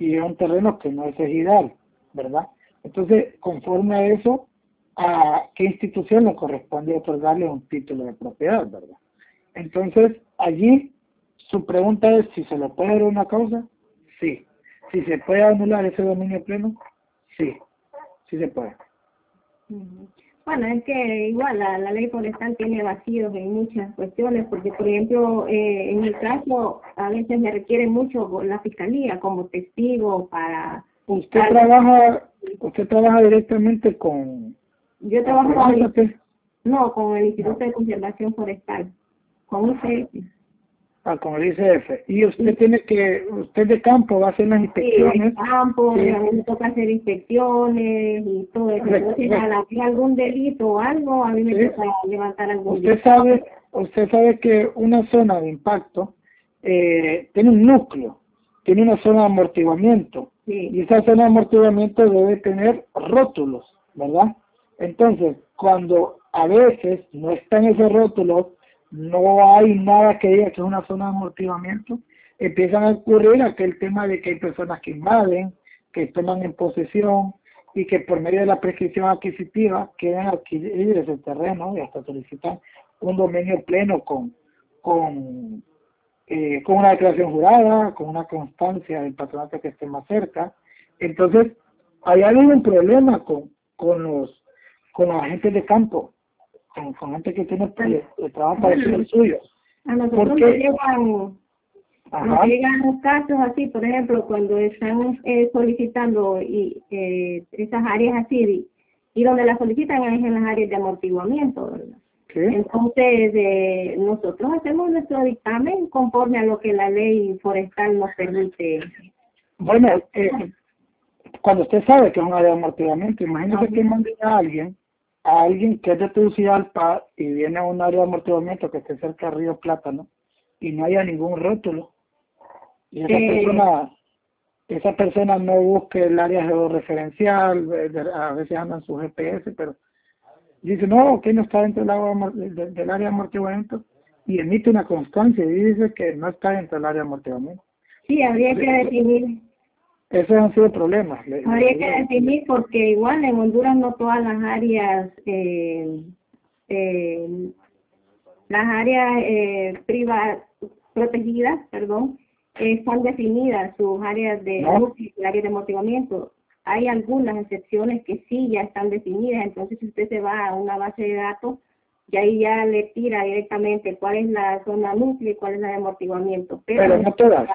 y es un terreno que no es ejidal, ¿verdad? Entonces, conforme a eso, a qué institución le corresponde otorgarle un título de propiedad, ¿verdad? Entonces, allí su pregunta es si se le puede dar una causa, sí. Si se puede anular ese dominio pleno, sí, sí se puede. Bueno, es que igual la, la ley forestal tiene vacíos en muchas cuestiones, porque por ejemplo, eh, en mi caso, a veces me requiere mucho la fiscalía como testigo para... ¿Usted trabaja usted trabaja directamente con... Yo trabajo con el, no, con el Instituto de Conservación Forestal, con ICF. Ah, con el ICF. Y usted tiene que, usted de campo va a hacer las inspecciones. Sí, de campo, sí. a mí me toca hacer inspecciones y todo eso. Entonces, si hay algún delito o algo, a mí me sí. toca levantar algún Usted sabe, usted sabe que una zona de impacto eh, tiene un núcleo, tiene una zona de amortiguamiento. Y esa zona de amortiguamiento debe tener rótulos, ¿verdad? Entonces, cuando a veces no están esos rótulos, no hay nada que diga que es una zona de amortiguamiento, empiezan a ocurrir aquel tema de que hay personas que invaden, que toman en posesión y que por medio de la prescripción adquisitiva quieren adquirir ese terreno y hasta solicitan un dominio pleno con, con, eh, con una declaración jurada, con una constancia del patronato que esté más cerca. Entonces, hay un problema con, con los con los agentes de campo con, con gente que tiene el trabajo parecido al suyo. A nosotros nos llegan, nos llegan casos así, por ejemplo, cuando están eh, solicitando y eh, esas áreas así, y donde las solicitan es en las áreas de amortiguamiento, ¿verdad? ¿Qué? Entonces, eh, nosotros hacemos nuestro dictamen conforme a lo que la ley forestal nos permite. Bueno, eh, cuando usted sabe que es un área de amortiguamiento, imagínese que mande a alguien a alguien que es de Tegucigalpa y viene a un área de amortiguamiento que esté cerca del río Plátano y no haya ningún rótulo. Y esa eh, persona esa persona no busque el área georreferencial a veces andan su GPS pero dice no que no está dentro del, agua, del, área de amortiguamiento y emite una constancia y dice que no está dentro del área de amortiguamiento. Sí habría que definir esos han sido problemas. Habría que definir porque igual en Honduras no todas las áreas, eh, eh, las áreas eh, privadas, protegidas, perdón, están definidas sus áreas de ¿No? áreas de motivamiento. Hay algunas excepciones que sí ya están definidas, entonces si usted se va a una base de datos, y ahí ya le tira directamente cuál es la zona núcleo y cuál es la de amortiguamiento. Pero, pero no todas,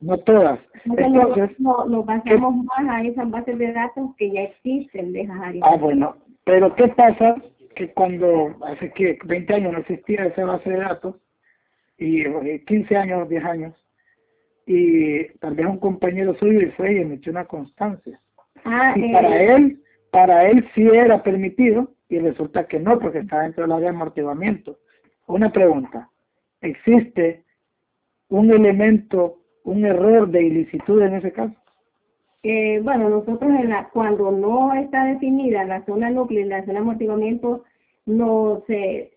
no todas. Entonces, nos, nos basamos más a esas bases de datos que ya existen de esas áreas. Ah, bueno, pero ¿qué pasa? Que cuando hace que 20 años no existía esa base de datos, y 15 eh, años, 10 años, y tal vez un compañero suyo y fue y emitió una constancia. Ah, y eh, para él, para él sí era permitido, y resulta que no, porque está dentro del área de amortiguamiento. Una pregunta, ¿existe un elemento, un error de ilicitud en ese caso? Eh, bueno, nosotros en la, cuando no está definida la zona núcleo y la zona de amortiguamiento, no se,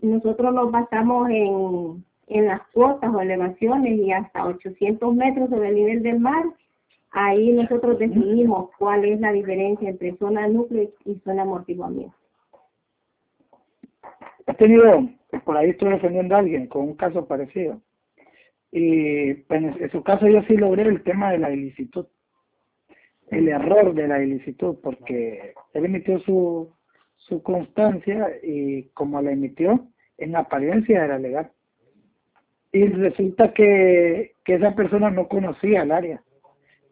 nosotros nos basamos en, en las cuotas o elevaciones y hasta 800 metros sobre el nivel del mar ahí nosotros definimos cuál es la diferencia entre zona núcleo y zona amortiguamiento. He tenido, por ahí estoy defendiendo a alguien con un caso parecido. Y pues, en su caso yo sí logré el tema de la ilicitud, el error de la ilicitud, porque él emitió su, su constancia y como la emitió, en apariencia era legal. Y resulta que, que esa persona no conocía el área,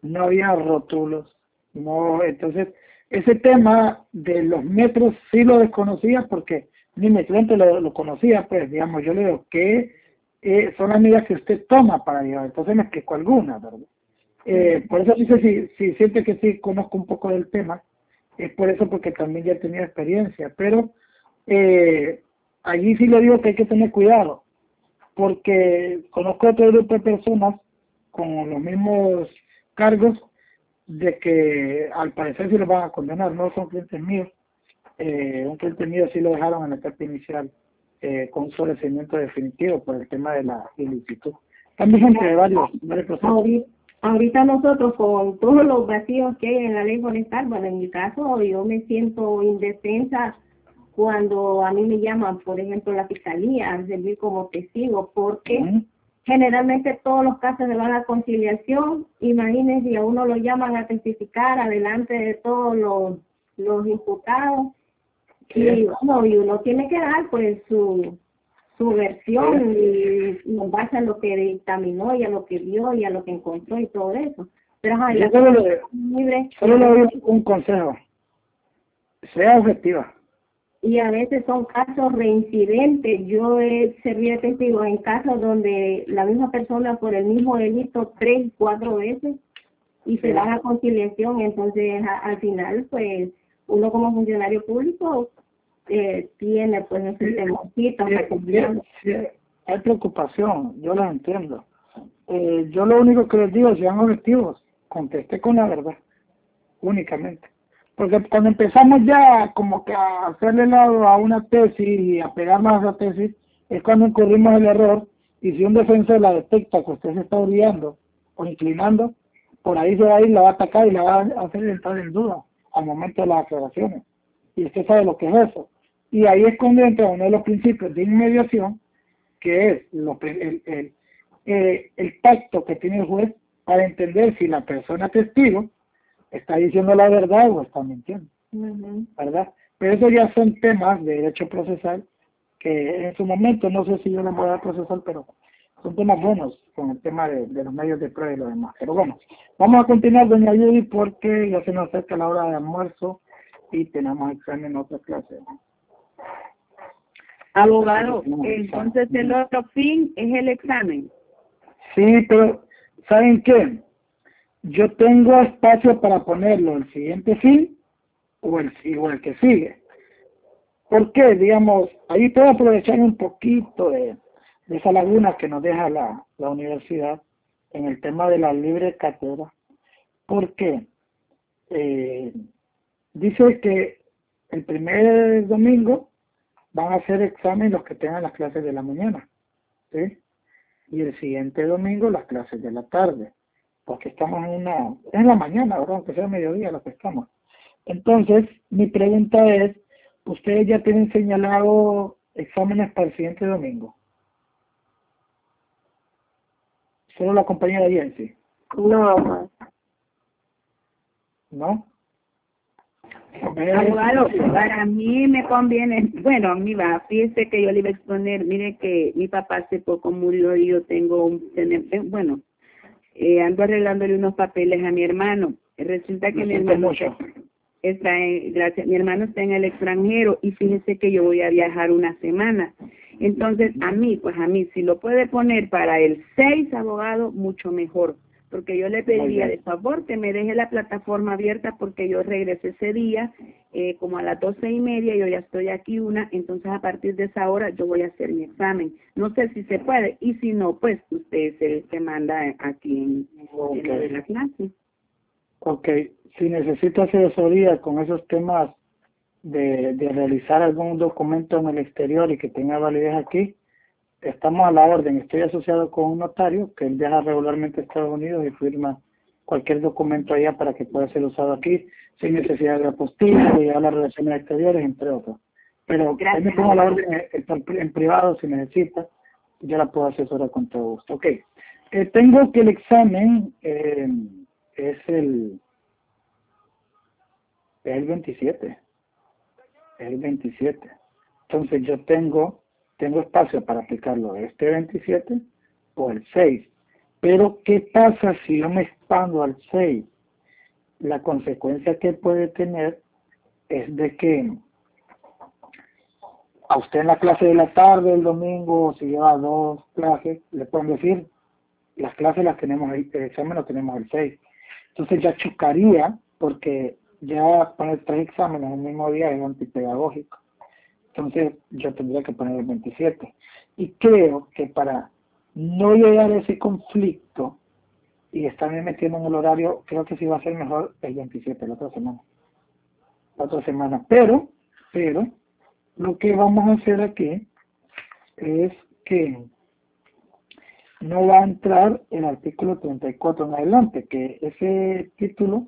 no había rótulos, no, entonces ese tema de los metros sí lo desconocía porque ni mi cliente lo, lo conocía, pues digamos, yo le digo, ¿qué eh, son las medidas que usted toma para llevar? Entonces me explicó algunas, ¿verdad? Eh, por eso dice, si, si siente que sí conozco un poco del tema, es por eso porque también ya tenía experiencia, pero eh, allí sí le digo que hay que tener cuidado, porque conozco otro grupo de personas con los mismos cargos de que al parecer sí los van a condenar, no son clientes míos, eh, un mío sí lo dejaron en la etapa inicial eh, con sobrecimiento definitivo por el tema de la ilicitud. También gente de varios, varios procesos. Ahorita, nosotros con todos los vacíos que hay en la ley forestal, bueno, en mi caso yo me siento indefensa cuando a mí me llaman, por ejemplo, la fiscalía a servir como testigo, porque generalmente todos los casos de la conciliación, imagínense, a uno lo llaman a testificar adelante de todos los, los imputados, y, bueno, y uno tiene que dar pues su, su versión y en base a lo que dictaminó y a lo que vio y a lo que encontró y todo eso. Pero ajá, solo, le, libre, solo le doy un consejo, sea objetiva y a veces son casos reincidentes. Yo he servido testigo en casos donde la misma persona por el mismo delito tres, cuatro veces y se da a conciliación. Entonces, al final, pues, uno como funcionario público eh, tiene pues ese temorcito. hay preocupación, yo lo entiendo. Eh, yo lo único que les digo, sean objetivos, conteste con la verdad, únicamente. Porque cuando empezamos ya como que a hacerle lado a una tesis y a pegar más a esa tesis, es cuando incurrimos el error y si un defensor la detecta que usted se está olvidando o inclinando, por ahí se va a ir, la va a atacar y la va a hacer entrar en duda al momento de las aclaraciones. Y usted sabe lo que es eso. Y ahí es cuando entra uno de los principios de inmediación, que es lo, el, el, eh, el tacto que tiene el juez para entender si la persona testigo está diciendo la verdad o está mintiendo, ¿verdad? Pero eso ya son temas de derecho procesal que en su momento, no sé si yo la voy a dar procesal, pero son temas buenos con el tema de, los medios de prueba y lo demás. Pero bueno, vamos a continuar, doña Judy, porque ya se nos acerca la hora de almuerzo y tenemos examen en otra clase. Abogado, entonces el otro fin es el examen. Sí, pero ¿saben qué? yo tengo espacio para ponerlo el siguiente fin o el, o el que sigue. ¿Por qué? Digamos, ahí puedo aprovechar un poquito de, esa laguna que nos deja la, la universidad en el tema de la libre cátedra. porque eh, dice que el primer domingo van a hacer examen los que tengan las clases de la mañana. Y el siguiente domingo las clases de la tarde porque estamos en una, en la mañana, ¿verdad? Aunque sea mediodía lo que estamos. Entonces, mi pregunta es, ¿ustedes ya tienen señalado exámenes para el siguiente domingo? Solo la compañera Jensi. No. ¿No? Abogado, para mí me conviene, bueno, a mí va, fíjese que yo le iba a exponer, mire que mi papá hace poco murió y yo tengo un, bueno, eh, ando arreglándole unos papeles a mi hermano. Resulta que mi hermano está en, gracias, mi hermano está en el extranjero y fíjese que yo voy a viajar una semana. Entonces, a mí, pues a mí, si lo puede poner para el 6 abogado, mucho mejor, porque yo le pediría de favor que me deje la plataforma abierta porque yo regresé ese día eh, como a las doce y media, yo ya estoy aquí una, entonces a partir de esa hora yo voy a hacer mi examen. No sé si se puede, y si no, pues usted es el que manda aquí en, la clase. Ok, si necesita asesoría con esos temas de, de realizar algún documento en el exterior y que tenga validez aquí, estamos a la orden. Estoy asociado con un notario que él viaja regularmente a Estados Unidos y firma cualquier documento allá para que pueda ser usado aquí sin necesidad de apostilla, de llevar las relaciones exteriores, entre otros. Pero ahí me pongo a la orden en privado si necesita, yo la puedo asesorar con todo gusto. Ok, eh, tengo que el examen eh, es el es el 27, es el 27. Entonces yo tengo tengo espacio para aplicarlo este 27 o el 6. Pero ¿qué pasa si yo me expando al 6? la consecuencia que puede tener es de que a usted en la clase de la tarde, el domingo, si lleva dos clases, le pueden decir, las clases las tenemos, el examen lo tenemos el 6. Entonces ya chocaría porque ya poner tres exámenes en el mismo día es antipedagógico. Entonces yo tendría que poner el 27. Y creo que para no llegar a ese conflicto y estarme metiendo en el horario, creo que sí va a ser mejor el 27, la otra semana. La otra semana. Pero, pero, lo que vamos a hacer aquí es que no va a entrar el artículo 34 en adelante, que ese título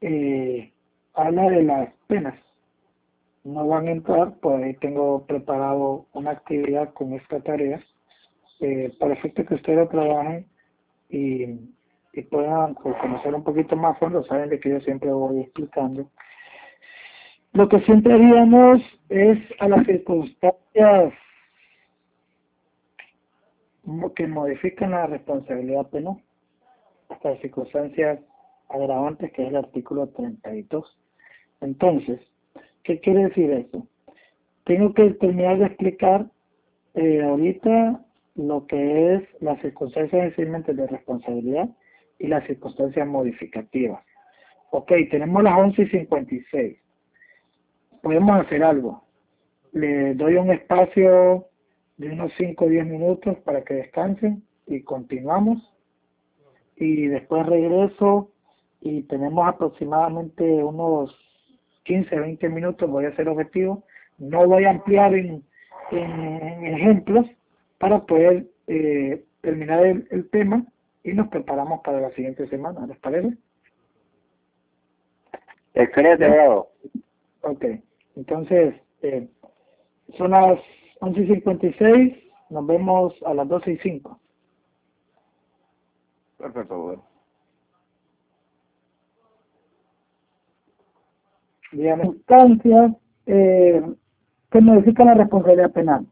eh, habla de las penas. No van a entrar, pues ahí tengo preparado una actividad con esta tarea eh, para efecto que ustedes trabajen y, y puedan pues, conocer un poquito más fondo, saben de que yo siempre voy explicando. Lo que siempre haríamos es a las circunstancias que modifican la responsabilidad penal, las circunstancias agravantes, que es el artículo 32. Entonces, ¿qué quiere decir eso? Tengo que terminar de explicar eh, ahorita lo que es las circunstancias de responsabilidad y las circunstancias modificativas. Ok, tenemos las 11 y 56. Podemos hacer algo. Le doy un espacio de unos 5 o 10 minutos para que descansen y continuamos. Y después regreso y tenemos aproximadamente unos 15, 20 minutos, voy a ser objetivo. No voy a ampliar en, en ejemplos, para poder eh, terminar el, tema y nos preparamos para la siguiente semana, ¿les parece? Excelente, Ok, entonces eh, son las 11.56, nos vemos a las 12 y 5. Perfecto, bueno. Digamos, instancias eh, que modifican la responsabilidad penal.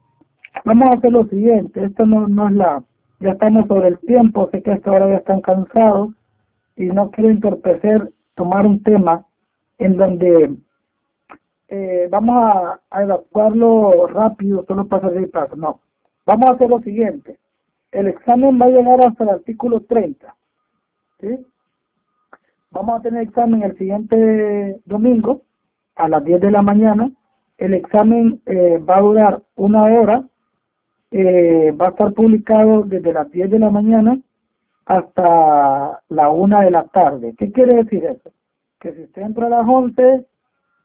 Vamos a hacer lo siguiente, esto no, no es la, ya estamos sobre el tiempo, sé que hasta ahora ya están cansados y no quiero entorpecer tomar un tema en donde eh, vamos a, a, evacuarlo rápido, solo para salir paso. No, vamos a hacer lo siguiente. El examen va a llegar hasta el artículo 30. ¿sí? Vamos a tener examen el siguiente domingo a las 10 de la mañana. El examen eh, va a durar una hora eh, va a estar publicado desde las 10 de la mañana hasta la 1 de la tarde. ¿Qué quiere decir eso? Que si usted entra a las 11,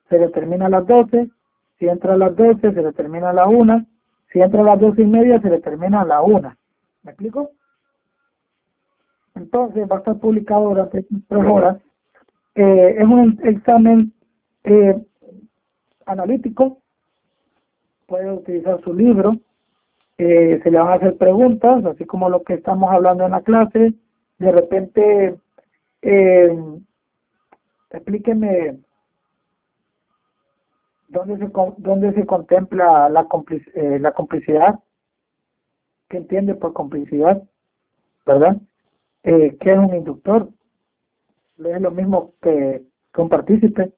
se le termina a las 12, si entra a las 12, se le termina a la 1, si entra a las 12 y media, se le termina a la 1. ¿Me explico? Entonces va a estar publicado durante tres horas. Eh, es un examen eh, analítico, puede utilizar su libro, eh, se le van a hacer preguntas, así como lo que estamos hablando en la clase. De repente, eh, explíqueme dónde se, dónde se contempla la, eh, la complicidad. ¿Qué entiende por complicidad? ¿Verdad? Eh, ¿Qué es un inductor? Es lo mismo que, que un partícipe,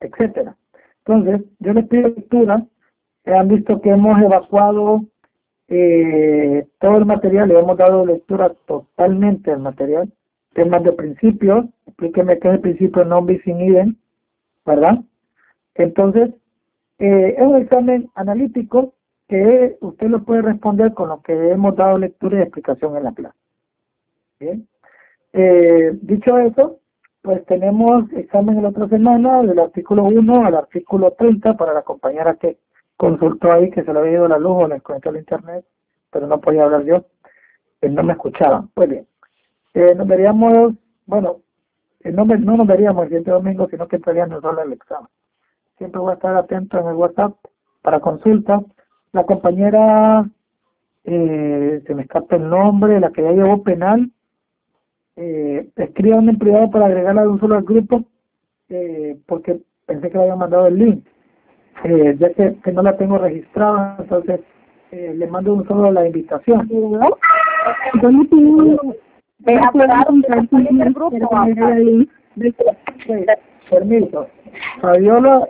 etcétera. Entonces, yo les pido lectura. Han visto que hemos evacuado eh, todo el material, le hemos dado lectura totalmente al material, temas de principios, explíqueme qué es el principio non bis in ¿verdad? Entonces, eh, es un examen analítico que usted lo puede responder con lo que hemos dado lectura y explicación en la clase. Eh, dicho eso, pues tenemos examen la otra semana del artículo 1 al artículo 30 para la compañera que consultó ahí que se le había ido la luz o le conectó el internet, pero no podía hablar yo, él no me escuchaba. Pues bien, eh, nos veríamos, bueno, eh, no, no nos veríamos el siguiente domingo, sino que entraríamos solo el examen. Siempre voy a estar atento en el WhatsApp para consulta. La compañera, eh, se me escapa el nombre, la que ya llevó penal, eh, escriban en privado para agregarla de un solo al grupo, eh, porque pensé que le había mandado el link eh, ya que, que, no la tengo registrada, entonces eh, le mando un solo la invitación. Permiso. Fabiola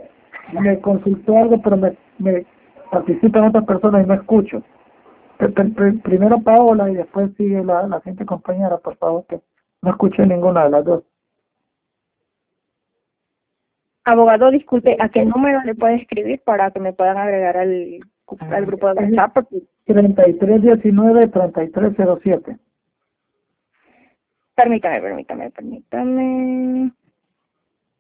me consultó algo, pero me, me participan otras personas y no escucho. Primero Paola y después sigue la, la siguiente compañera, por favor, que no escuché ninguna de las dos. Abogado, disculpe, ¿a qué número le puede escribir para que me puedan agregar al, al grupo de WhatsApp? 3319-3307. Permítame, permítame, permítame.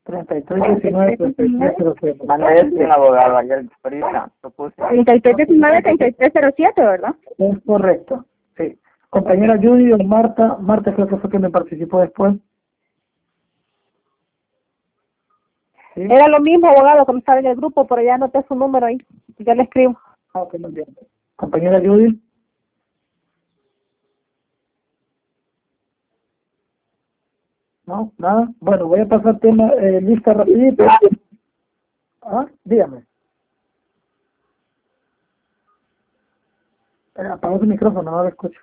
3319-3307. Manuel es abogado, ayer ahorita 3319-3307, ¿verdad? Es correcto. Compañera Judy o Marta, Marta creo que fue que me participó después. Era lo mismo, abogado, me sale en el grupo, pero ya noté su número ahí. Ya le escribo. Ah, ok, muy bien. Compañera Judy. No, nada. Bueno, voy a pasar tema, eh, lista rapidito. Ah, dígame. Eh, apagó su micrófono, no lo escucho.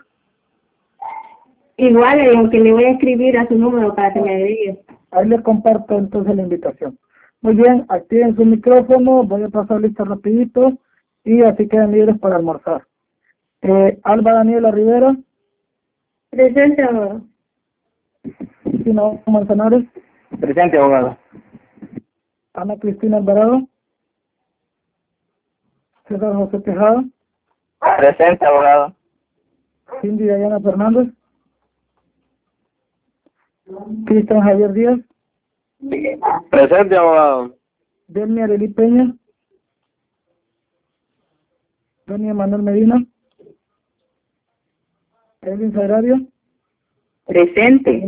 Igual, eh, que le voy a escribir a su número para que me agregue. Ahí les comparto entonces la invitación. Muy bien, activen su micrófono, voy a pasar lista rapidito y así quedan libres para almorzar. Eh, Alba Daniela Rivera. Presente, abogado. Cristina Manzanares. Presente, abogado. Ana Cristina Alvarado. César José Tejada. Presente, abogado. Cindy Diana Fernández. Cristian Javier Díaz. Presente, abogado. Delmi Arely Peña. Doña Manuel Medina. Edwin Sagrario. Presente.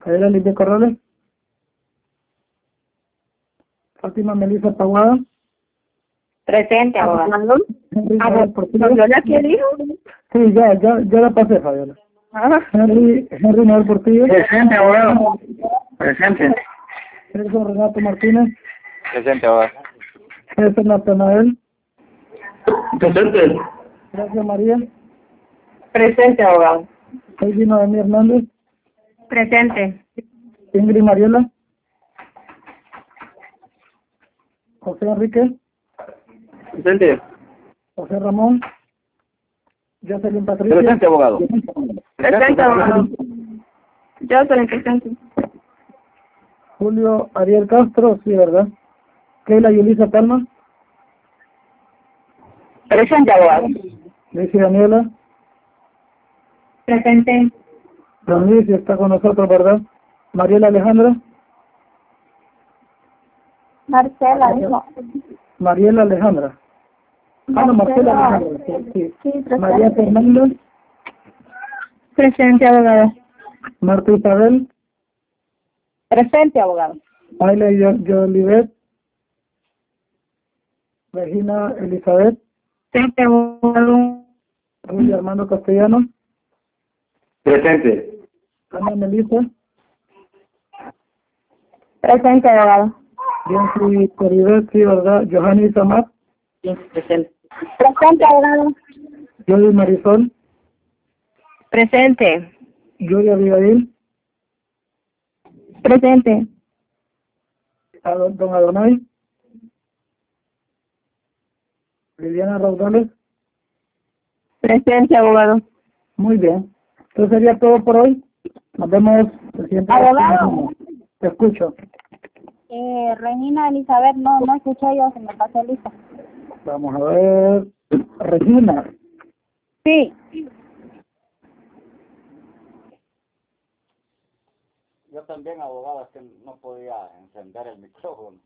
Cadera Lidia Corrales. Fátima Melissa Paguada. Presente, abogado. Henry Portillo. ¿Fabiola qué dijo? Sí, ya, ya, ya la pasé, Fabiola. Henry, Henry Noel Portillo. Presente, abogado. Presente. Gerson Renato Martínez. Presente, abogado. César Natanael. Presente. Gracias María. Presente, abogado. Heidi Noemí Hernández. Presente. Ingrid Mariela. José Enrique. Presente. José Ramón. Jocelyn Patricia. Presente, abogado. Presente, abogado. Yo soy el presente. Julio Ariel Castro, sí, ¿verdad? Keila Yulisa Palma. Presente, abogado. Y Daniela. Presente. Don Luis está con nosotros, ¿verdad? Mariela Alejandra. Marcela, dijo. Mariela Alejandra. Ah, no, Marcela. Alejandra. Sí, sí. María Fernanda. Presente, abogado. Marta Isabel. Presente, abogado. Ayla Yo- Yolivet. Regina Elizabeth. Presente, abogado. Rubio Armando Castellano. Presente. Ana Melissa. Presente, abogado. Bianchi Coribet, sí, ¿verdad? Johanny Isamar. Presente. Presente, abogado. Jody Marisol. Presente. Julia Abigail. Presente. Adon- Don Adonai. Liliana Raudales. Presente, abogado. Muy bien. Eso sería todo por hoy. Nos vemos siguiente Abogado. Te escucho. Eh, Regina Elizabeth, no, no escuché yo, se me pasó lista. Vamos a ver. Regina. Sí. También, abogado, es que no podía encender el micrófono.